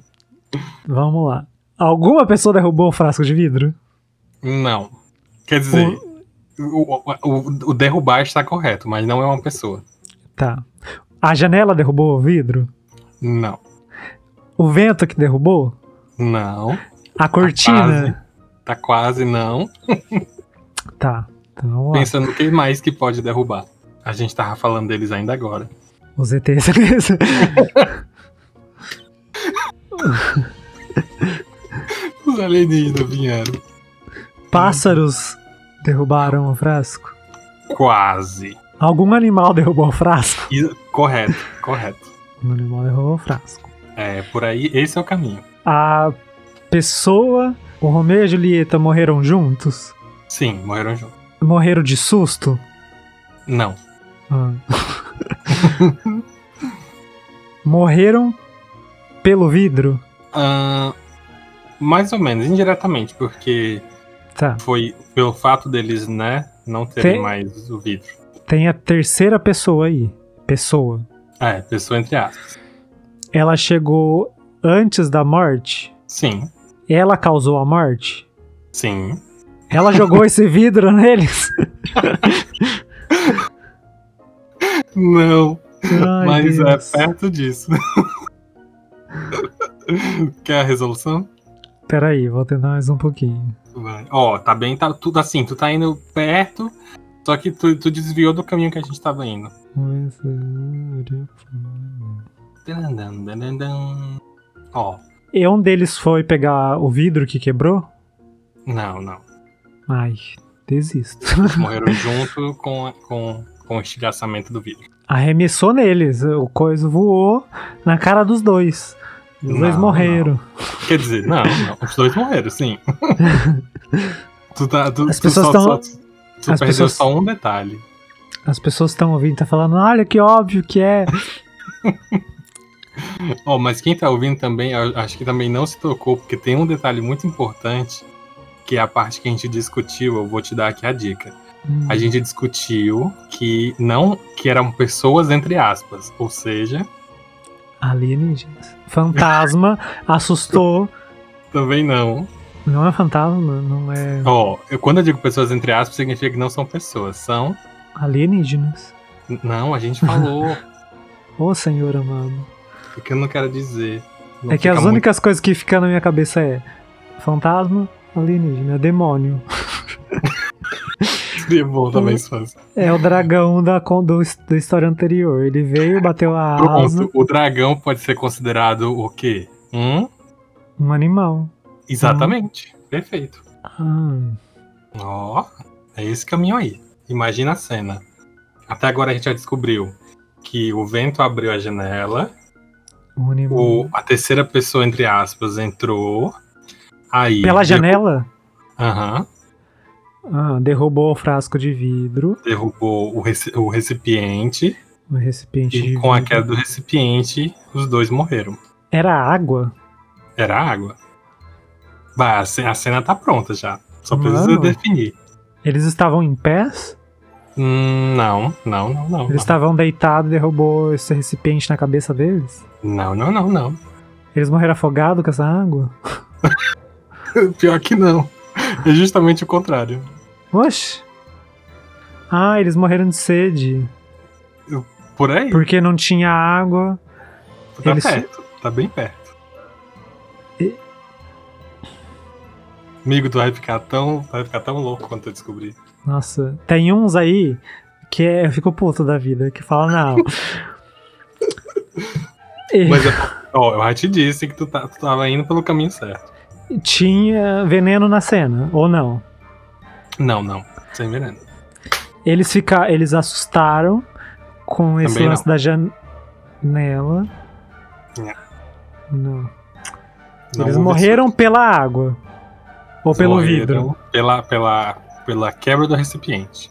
Vamos lá. Alguma pessoa derrubou o frasco de vidro? Não. Quer dizer, o, o, o- o derrubar está correto, mas não é uma pessoa. Tá. A janela derrubou o vidro? Não. O vento que derrubou? Não. A cortina? Tá quase não. Tá. Então. Pensando no que mais que pode derrubar. A gente tava falando deles ainda agora. Os ETs. Os alienígenas vieram. Pássaros derrubaram o frasco? Quase. Algum animal derrubou o frasco? E- correto, correto. Um animal derrubou o frasco. É, por aí, esse é o caminho. A pessoa, o Romeu e a Julieta morreram juntos? Sim, morreram juntos. Morreram de susto? Não. Ah. morreram pelo vidro? Ah, mais ou menos, indiretamente, porque Tá. foi pelo fato deles, né, não terem Tem- mais o vidro. Tem a terceira pessoa aí. Pessoa. É, pessoa entre aspas. Ela chegou antes da morte? Sim, Ela causou a morte? sim. Ela jogou esse vidro neles? Não, Ai, mas Deus. é perto disso. Quer a resolução? Peraí, vou tentar mais um pouquinho. Vai. Ó, tá bem, tá tudo assim, tu tá indo perto, só que tu, tu desviou do caminho que a gente tava indo. Ó, E um deles foi pegar o vidro que quebrou? não, não. Ai, desisto. Morreram junto com, com, com o estilhaçamento do vidro. Arremessou neles, o coisa voou na cara dos dois. Os dois Não, morreram. Quer dizer, não, não. Os dois morreram, sim. tu tá, tu, As pessoas só, tão- só- tu as perdeu pessoas- só um detalhe. As pessoas estão ouvindo, tá falando, olha que óbvio que é. Ó, mas quem tá ouvindo também, acho que também não se tocou, porque tem um detalhe muito importante, que é a parte que a gente discutiu, eu vou te dar aqui a dica. Hum, A gente discutiu que não, que eram pessoas entre aspas, ou seja, Alienígenas. Fantasma assustou. também não. Não é fantasma, não é Ó, eu, quando eu digo pessoas entre aspas, significa que não são pessoas, são. alienígenas. Não, a gente falou, Ô senhor amado. o que eu não quero dizer. Não é que as muito- únicas coisas que ficam na minha cabeça é fantasma, alienígena, demônio. Bom também se fosse. É o dragão da, do, da história anterior. Ele veio, bateu a asa, Pronto, o dragão pode ser considerado o quê? Um? um animal. Exatamente. Perfeito. Ah, Ó, é esse caminho aí. Imagina a cena. Até agora a gente já descobriu que o vento abriu a janela, um o, a terceira pessoa, entre aspas, entrou. Aí. Pela derru- janela? Aham. Ah, derrubou o frasco de vidro, derrubou o, reci- o recipiente. o recipiente E com a vidro. queda do recipiente, os dois morreram. Era água? Era água. Vai, a ce- a cena tá pronta já. Só precisa Mano. definir. Eles estavam em pés? Hum, não, não, não, não. Eles Não, estavam deitados e derrubou esse recipiente na cabeça deles? não, não, não. não. Eles morreram afogados com essa água? Pior que não. É justamente o contrário. Oxe! Ah, eles morreram de sede. Por aí. Porque não tinha água. Tá eles- perto. Tá bem perto. E- Amigo, tu vai ficar tão. Vai ficar tão louco quando tu descobrir. Nossa, tem uns aí que é, eu fico puto da vida, que fala, não. E Mas eu, ó, eu já te disse que tu, tá, tu tava indo pelo caminho certo. Tinha veneno na cena, ou não? Não, não. Sem veneno. Eles fica, eles assustaram com esse Também lance da janela. Não. Não. Não Eles morreram pela água. Ou Eles pelo vidro. Pela, pela, pela quebra do recipiente.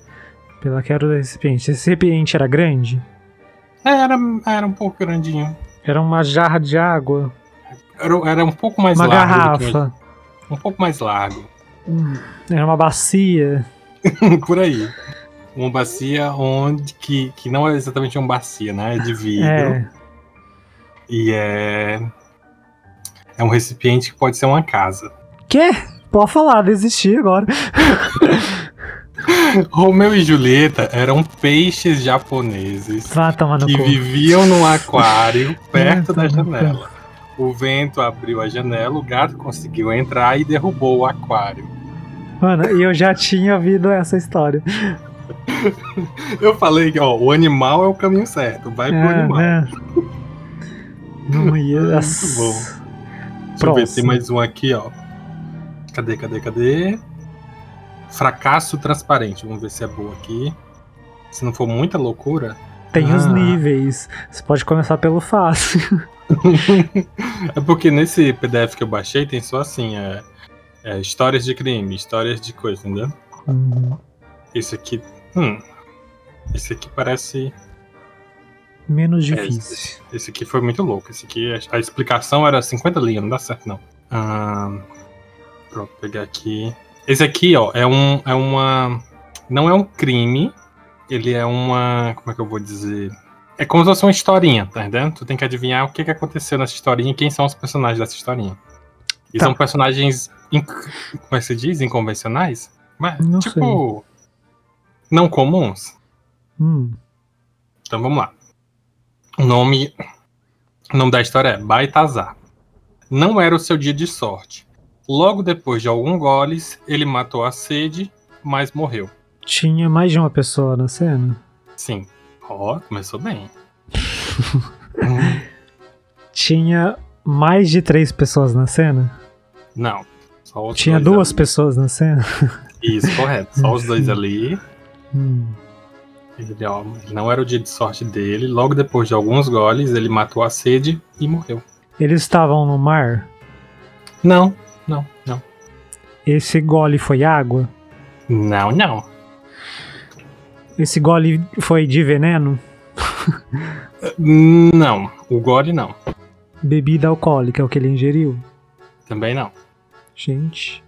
Pela quebra do recipiente. Esse recipiente era grande? É, Era, era um pouco grandinho. Era uma jarra de água? Era, era um pouco mais uma largo. que garrafa? um pouco mais largo. Hum, Era uma bacia? Por aí. Uma bacia onde. Que, que não é exatamente uma bacia, né? É de vidro. É. E é. É um recipiente que pode ser uma casa. Quê? Pode falar, desisti agora. Romeu e Julieta eram peixes japoneses no que viviam num aquário perto da janela. O vento abriu a janela, o gato conseguiu entrar e derrubou o aquário. Mano, e eu já tinha ouvido essa história. Eu falei que ó, o animal é o caminho certo, vai pro É, animal. né? Não ia. Muito bom. Deixa eu ver, Próximo. tem mais um aqui, ó. Cadê, cadê, cadê? Fracasso transparente. Vamos ver se é boa aqui. Se não for muita loucura. Tem os Ah. níveis. Você pode começar pelo fácil. É porque nesse PDF que eu baixei tem só assim, é, é, histórias de crime, histórias de coisa, entendeu? Uhum. Esse aqui. Hum. Esse aqui parece. Menos é, difícil. esse, esse aqui foi muito louco. Esse aqui, a, a explicação era 50 linhas, não dá certo não. Ah, pronto, pegar aqui. Esse aqui, ó, é um. É uma. Não é um crime. Ele é uma. Como é que eu vou dizer? É como se fosse uma historinha, tá entendendo? Tu tem que adivinhar o que, que aconteceu nessa historinha e quem são os personagens dessa historinha. E Tá. são personagens. inc- Como é que se diz? Inconvencionais? Mas, Não tipo. Não comuns. Hum. Então vamos lá. O nome, o nome da história é Baitazar. Não era o seu dia de sorte. Logo depois de alguns goles, ele matou a sede, mas morreu. Tinha mais de uma pessoa na cena? Sim. Ó, começou bem. Tinha mais de três pessoas na cena? Não. Tinha dois duas ali. pessoas na cena? Isso, correto. Só os dois ali. Hum. Ele, ó, não era o dia de sorte dele. Logo depois de alguns goles, ele matou a sede e morreu. Eles estavam no mar? Não, não, não. Esse gole foi água? Não, não. Esse gole foi de veneno? Não. O gole não. Bebida alcoólica é o que ele ingeriu? Também não. Gente.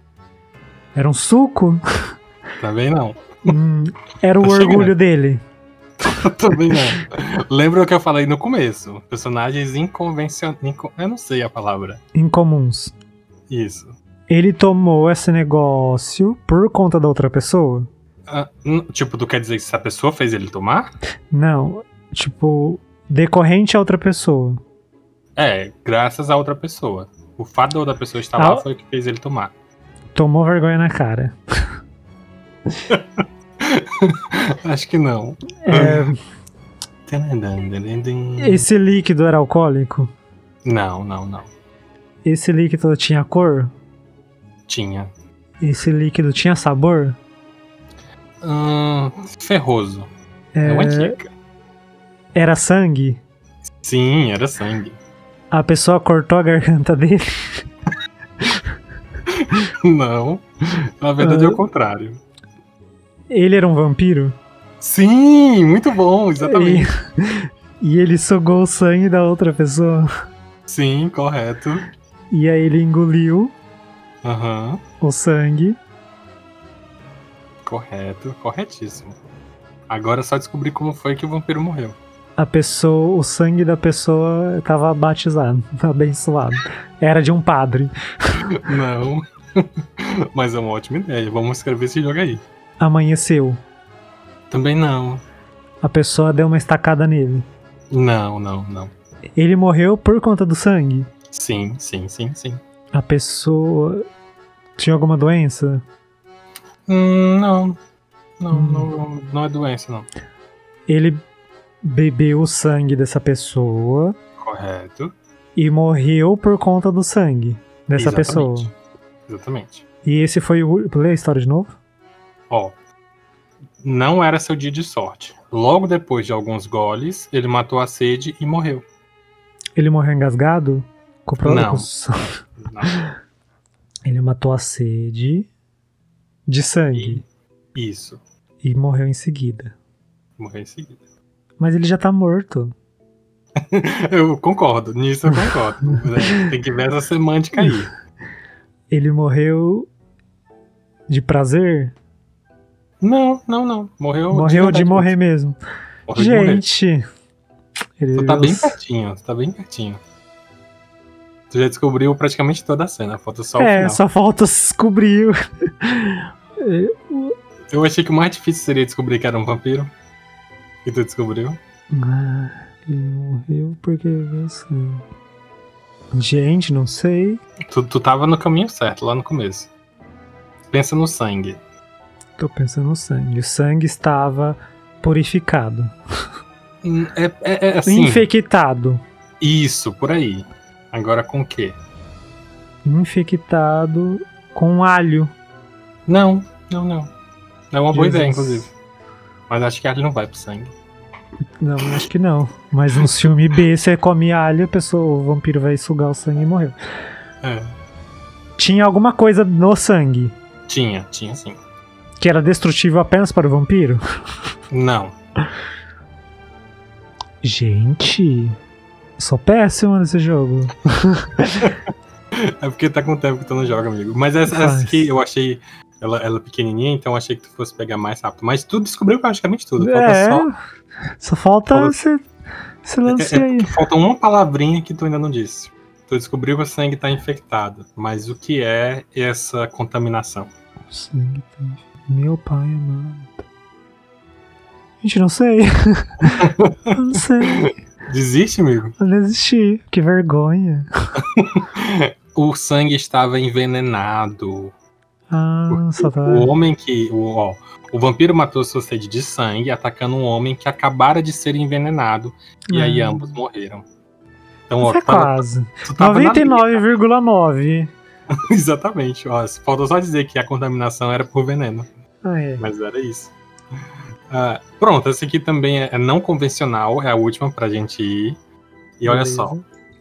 Era um suco? Também não. Hum, era o Tá orgulho chegando. dele. Também não. Lembra o que eu falei no começo? Personagens inconvencionais. Eu não sei a palavra. Incomuns. Isso. Ele tomou esse negócio por conta da outra pessoa? Ah, tipo, tu quer dizer que essa pessoa fez ele tomar? Não. Tipo, decorrente a outra pessoa. É, graças a outra pessoa. O fato da outra pessoa estar Ah. lá foi o que fez ele tomar. Tomou vergonha na cara. Acho que não. É, esse líquido era alcoólico? Não, não, não. Esse líquido tinha cor? Tinha. Esse líquido tinha sabor? Hum, ferroso. É uma dica. Era sangue? Sim, era sangue. A pessoa cortou a garganta dele? Não. Na verdade é Ah. o contrário. Ele era um vampiro? Sim, muito bom, exatamente. E, e ele sugou o sangue da outra pessoa? Sim, correto. E aí ele engoliu Aham, o sangue? Correto, corretíssimo. Agora é só descobrir como foi que o vampiro morreu. A pessoa, o sangue da pessoa estava batizado, abençoado. Era de um padre. Não. Mas é uma ótima ideia. Vamos escrever esse jogo aí. Amanheceu. Também não. A pessoa deu uma estacada nele. Não, não, não. Ele morreu por conta do sangue. Sim, sim, sim, sim. A pessoa tinha alguma doença? Hum, não. Não, Hum. não, não é doença, não. Ele bebeu o sangue dessa pessoa Correto. e morreu por conta do sangue dessa Exatamente. pessoa. Exatamente. E esse foi o. Lê a história de novo? Ó, não era seu dia de sorte. Logo depois de alguns goles, ele matou a sede e morreu. Ele morreu engasgado? Com Não. Não. Ele matou a sede de sangue Isso. e morreu em seguida. Morreu em seguida. Mas ele já tá morto. Eu concordo, nisso eu concordo. Tem que ver essa semântica aí. Ele morreu de prazer? Não, não, não. Morreu. morreu de verdade morrer mesmo. Morreu de morrer. Gente. Ele Tu tá viu bem pertinho, tu tá bem pertinho. Tu já descobriu praticamente toda a cena, falta só o É, final. só falta descobrir. Eu achei que o mais difícil seria descobrir que era um vampiro. E tu descobriu? Ah, ele morreu porque sangue. Gente, não sei. Tu, tu tava no caminho certo, lá no começo. Pensa no sangue. Tô pensando no sangue. O sangue estava purificado. Hum, É, é, é assim. Infectado. Isso, por aí. Agora com o quê? Infectado com alho. Não, não, não. É uma boa Jesus. ideia, inclusive. Mas acho que ele não vai pro sangue. Não, acho que não. Mas no filme B, você come alho, a pessoa, o vampiro vai sugar o sangue e morreu. É. Tinha alguma coisa no sangue Tinha, tinha sim. que era destrutível apenas para o vampiro? Não. Gente, sou péssimo nesse jogo. É porque tá com tempo que tu não joga, amigo. Mas essa, essa aqui eu achei. Ela, ela pequenininha, então achei que tu fosse pegar mais rápido. Mas tu descobriu praticamente tudo. Falta é, só. só falta Falta- esse, esse É, lance é aí. falta uma palavrinha que tu ainda não disse. Tu descobriu que o sangue tá infectado. Mas o que é essa contaminação? O sangue tá Meu pai amado. Gente, não sei. Eu não sei. Desiste, amigo? Eu desisti. Que vergonha. O sangue estava envenenado. Ah, só tá. O homem que. O, ó, o vampiro matou sua sede de sangue atacando um homem que acabara de ser envenenado. E aí Ah. ambos morreram. Então, ó, Isso é tu tava- quase. tu tava na linha. 99,9. Exatamente. Ó, falta só dizer que a contaminação era por veneno. Ah, é. Mas era isso. Ah, pronto, essa aqui também é, é não convencional, é a última pra gente ir. E olha Beleza. só,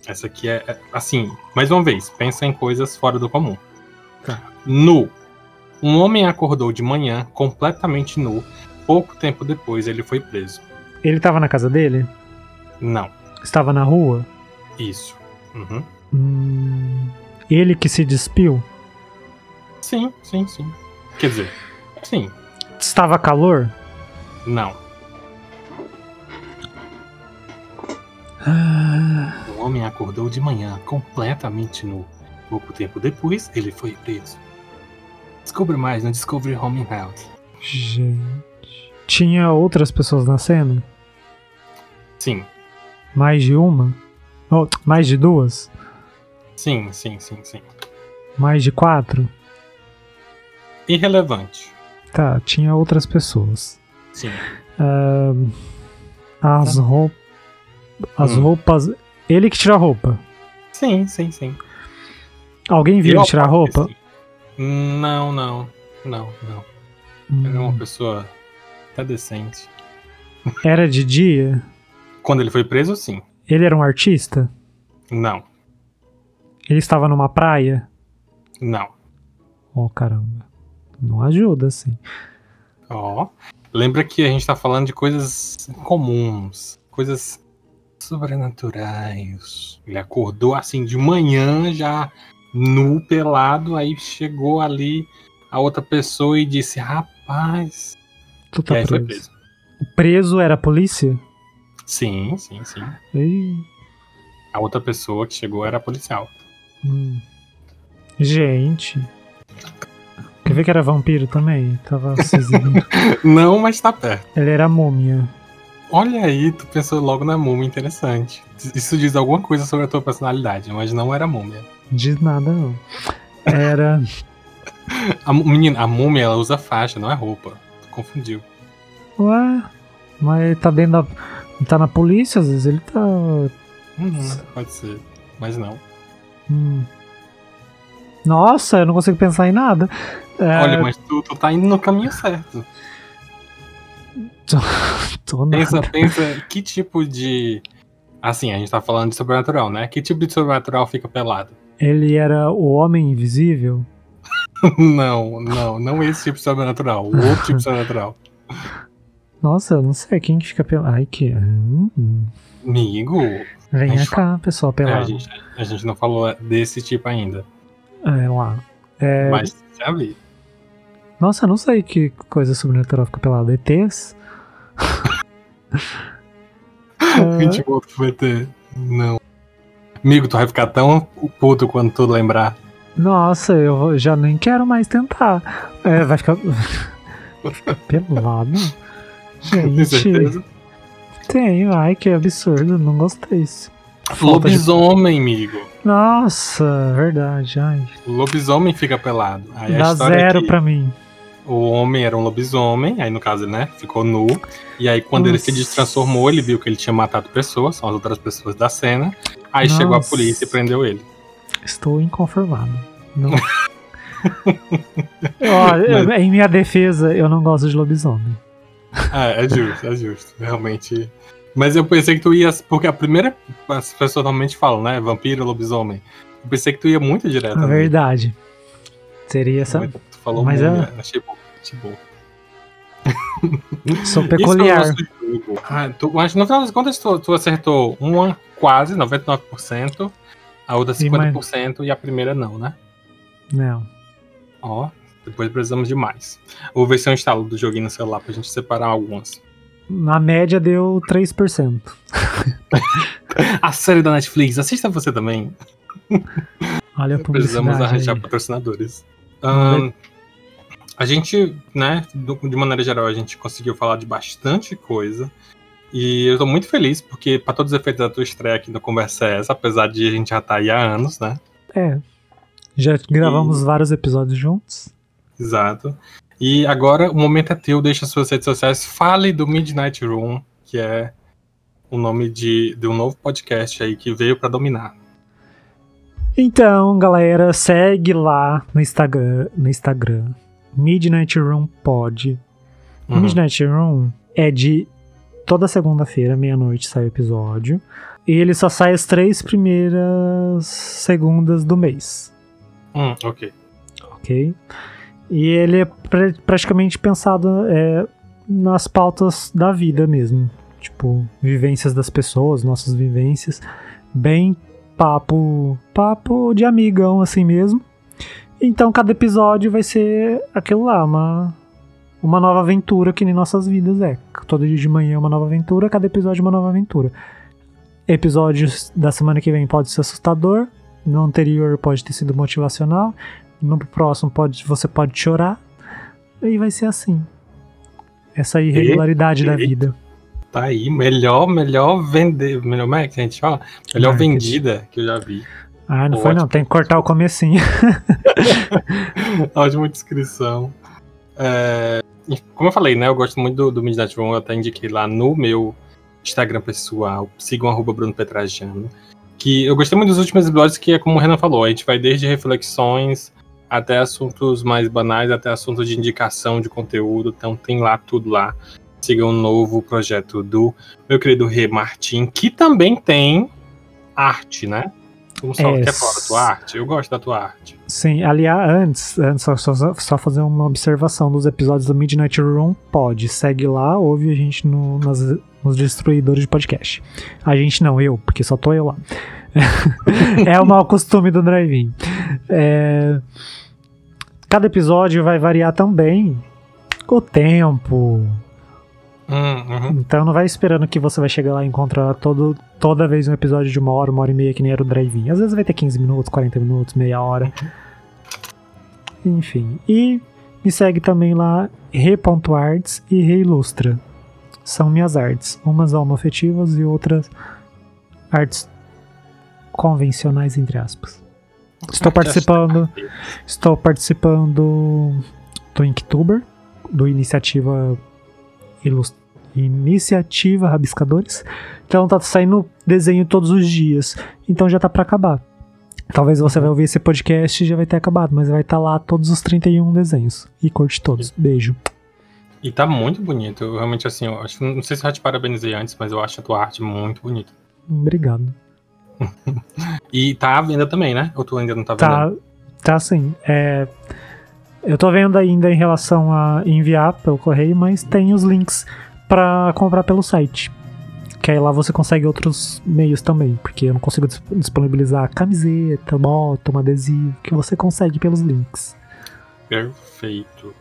essa aqui é, é, assim, mais uma vez, pensa em coisas fora do comum. Tá. Nu. Um homem acordou de manhã completamente nu. Pouco tempo depois ele foi preso. Ele tava na casa dele? Não, Estava na rua? isso. Uhum. Hum, ele que se despiu? Sim, sim, sim. Quer dizer, sim, Estava calor? Não. Ah, O homem acordou de manhã completamente nu. Pouco tempo depois, ele foi preso. Descubra mais no Discovery Home Health. gente. Tinha outras pessoas na cena? Sim, Mais de uma? Oh, mais de duas? sim, sim, sim, sim. Mais de quatro? Irrelevante. Tá, tinha outras pessoas. Sim. Ahn, as Tá. roupas. As Hum. roupas. Ele que tira a roupa. Sim, sim, sim. Alguém viu ele tirar a roupa? sim. Não, não. Não, não. Ele é uma Hum, pessoa até decente. Era de dia? Quando ele foi preso, sim. Ele era um artista? Não, Ele estava numa praia? não. Oh, caramba. Não ajuda, assim. Ó. Lembra que a gente tá falando de coisas comuns, coisas sobrenaturais. Ele acordou assim de manhã, já nu, pelado, aí chegou ali a outra pessoa e disse: Rapaz. Tu E tá preso. preso. O preso era a polícia? Sim, sim, sim. Ih, A outra pessoa que chegou era policial. hum. Gente. Que era vampiro também? Tava. Não, mas tá perto. Ele era múmia. Olha aí, tu pensou logo na múmia, interessante. Isso diz alguma coisa sobre a tua personalidade, mas não era múmia. Diz nada, não. Era. a, menina, a múmia ela usa faixa, não é roupa. Tu confundiu. Ué, mas ele tá dentro da. tá na polícia, às vezes ele tá. Uhum, pode ser, mas não. Hum. Nossa, eu não consigo pensar em nada. É... Olha, mas tu, tu tá indo no caminho certo. tô, tô pensa, pensa que tipo de. Assim, a gente tá falando de sobrenatural, né? Que tipo de sobrenatural fica pelado? Ele era o homem invisível? não, não, não esse tipo de sobrenatural. O outro tipo de sobrenatural. Nossa, eu não sei quem que fica pelado. Ai, que. Hum. Amigo. Venha cá, pessoal, pelado. É, a, gente, a gente não falou desse tipo ainda. É, lá. É... Mas já vi. Nossa, eu não sei que coisa sobrenatural fica pelada. ETs? 20 volta pro ET. Não. Amigo, tu vai ficar tão puto quando tu lembrar. Nossa, eu já nem quero mais tentar. É, vai ficar. pelado. Gente. Tem? Tenho, ai que absurdo, não gostei. Lobisomem, de... amigo. Nossa, verdade, ai. O lobisomem fica pelado. Aí Dá zero é pra mim o homem era um lobisomem, aí no caso, né, ficou nu. E aí quando Nossa. ele se destransformou, ele viu que ele tinha matado pessoas, são as outras pessoas da cena. Aí Nossa. chegou a polícia e prendeu ele. Estou inconformado. Não. Mas... Em minha defesa, eu não gosto de lobisomem. É, é justo, é justo. Realmente. Mas eu pensei que tu ia. Porque a primeira. As pessoas normalmente falam, né? Vampiro, lobisomem. Eu pensei que tu ia muito direto. É verdade. Seria essa. Tu falou Mas muito, é... achei bom. Tipo. Sou peculiar. Ah, tu, mas no final das contas, tu, tu acertou uma quase, 99%, a outra 50% e, e a primeira não, né? Não. Ó, depois precisamos de mais. Vou ver se eu instalo do joguinho no celular pra gente separar algumas. Na média deu 3%. a série da Netflix, assista você também. Olha a Precisamos arranjar aí. patrocinadores. Um, a gente, né, de maneira geral, a gente conseguiu falar de bastante coisa. E eu tô muito feliz, porque, para todos os efeitos da tua estreia aqui no Conversa é essa, apesar de a gente já estar tá aí há anos, né? É. Já gravamos e... vários episódios juntos. Exato. E agora o momento é teu, deixa suas redes sociais. Fale do Midnight Room, que é o nome de, de um novo podcast aí que veio para dominar. Então, galera, segue lá no Instagram, no Instagram Midnight Room Pod. Uhum. Midnight Room é de toda segunda-feira, meia-noite, sai o episódio. E ele só sai as três primeiras segundas do mês. Hum, ok. Ok. E ele é pr praticamente pensado é, nas pautas da vida mesmo. Tipo, vivências das pessoas, nossas vivências. Bem papo, papo de amigão assim mesmo. Então cada episódio vai ser aquilo lá, uma, uma nova aventura que nem nossas vidas é. Todo dia de manhã é uma nova aventura, cada episódio é uma nova aventura. Episódios da semana que vem pode ser assustador, no anterior pode ter sido motivacional, no próximo pode, você pode chorar, e vai ser assim. Essa irregularidade e, da vida. Tá aí, melhor, melhor vender, melhor, como é que a gente fala? Melhor Marketing. vendida que eu já vi. Ah, não foi não, tem que cortar o comecinho. Ótima descrição. É, como eu falei, né? Eu gosto muito do, do Midnight Room, eu até indiquei lá no meu Instagram pessoal, sigam arroba Bruno Petrajano. Que eu gostei muito dos últimos episódios, que é como o Renan falou, a gente vai desde reflexões até assuntos mais banais, até assuntos de indicação de conteúdo, então tem lá tudo lá. Sigam o novo projeto do meu querido Rê Martin, que também tem arte, né? Como só é, quer falar da tua arte? Eu gosto da tua arte. Sim, aliás, antes, antes só, só, só, fazer uma observação dos episódios do Midnight Room, pode. Segue lá, ouve a gente no, nas, nos destruidores de podcast. A gente não, eu, porque só tô eu lá. é o mau costume do drive-in. É, cada episódio vai variar também o tempo, uhum. Então não vai esperando que você vai chegar lá e encontrar todo, toda vez um episódio de uma hora, uma hora e meia, que nem era o drive-in. Às vezes vai ter 15 minutos, 40 minutos, meia hora. Enfim. E me segue também lá, re.arts e reilustra. são minhas artes. Umas homoafetivas e outras artes convencionais, entre aspas. Estou participando. Estou participando do Inktuber, do Iniciativa Ilust Iniciativa Rabiscadores. Então tá saindo desenho todos os dias. Então já tá para acabar. Talvez você vai ouvir esse podcast e já vai ter acabado, mas vai estar tá lá todos os 31 desenhos. E curte todos. Beijo. E tá muito bonito. Eu, realmente, assim, eu acho, não sei se eu já te parabenizei antes, mas eu acho a tua arte muito bonita. Obrigado. e tá à venda também, né? Ou tu ainda não tá vendo? Tá, tá sim. É, eu tô vendo ainda em relação a enviar pelo correio, mas tem os links para comprar pelo site. Que aí lá você consegue outros meios também, porque eu não consigo disponibilizar camiseta, moto, um adesivo, que você consegue pelos links. Perfeito.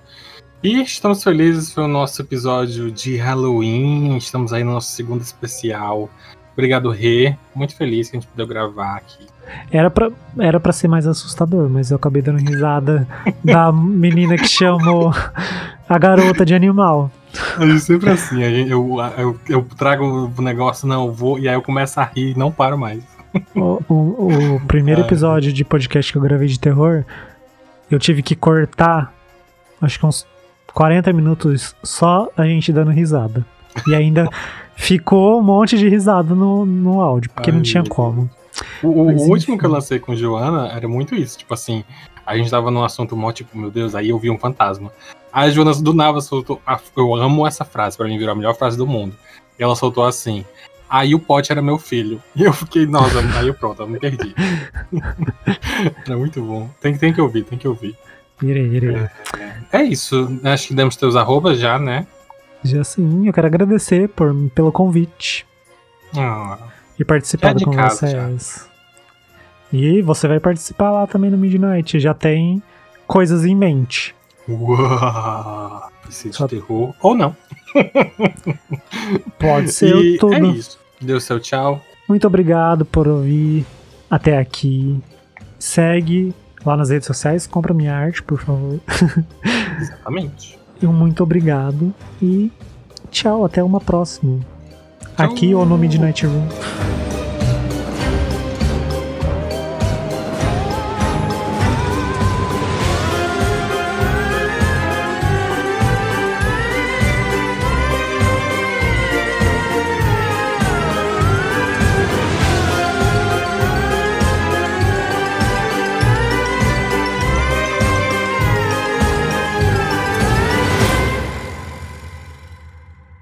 E estamos felizes, foi o nosso episódio de Halloween. Estamos aí no nosso segundo especial. Obrigado, Rê. Muito feliz que a gente pudeu gravar aqui. Era pra, era pra ser mais assustador, mas eu acabei dando risada da menina que chamou a garota de animal. É sempre assim, eu, eu, eu trago o negócio, não, eu vou, e aí eu começo a rir e não paro mais. O, o, o primeiro episódio de podcast que eu gravei de terror, eu tive que cortar, acho que uns 40 minutos só a gente dando risada. E ainda ficou um monte de risada no, no áudio, porque Ai, não tinha como. O, o último que eu lancei com Joana era muito isso, tipo assim, a gente tava num assunto mó, tipo, meu Deus, aí eu vi um fantasma. A Jonas do Nava soltou. A, eu amo essa frase, para mim virou a melhor frase do mundo. E ela soltou assim. Aí o pote era meu filho. E eu fiquei, nossa, aí eu pronto, eu me perdi. era muito bom. Tem, tem que ouvir, tem que ouvir. Irei, irei. É, é isso. Acho que demos teus arrobas já, né? Já sim. Eu quero agradecer por, pelo convite. Ah, e participar do vocês. E você vai participar lá também no Midnight. Já tem coisas em mente. Uau! Esse de terror. Ou não. Pode ser e tudo. É isso. Deu seu tchau. Muito obrigado por ouvir até aqui. Segue lá nas redes sociais, compra minha arte, por favor. Exatamente. E um muito obrigado e tchau, até uma próxima. Tchau. Aqui ou no Midnight Room.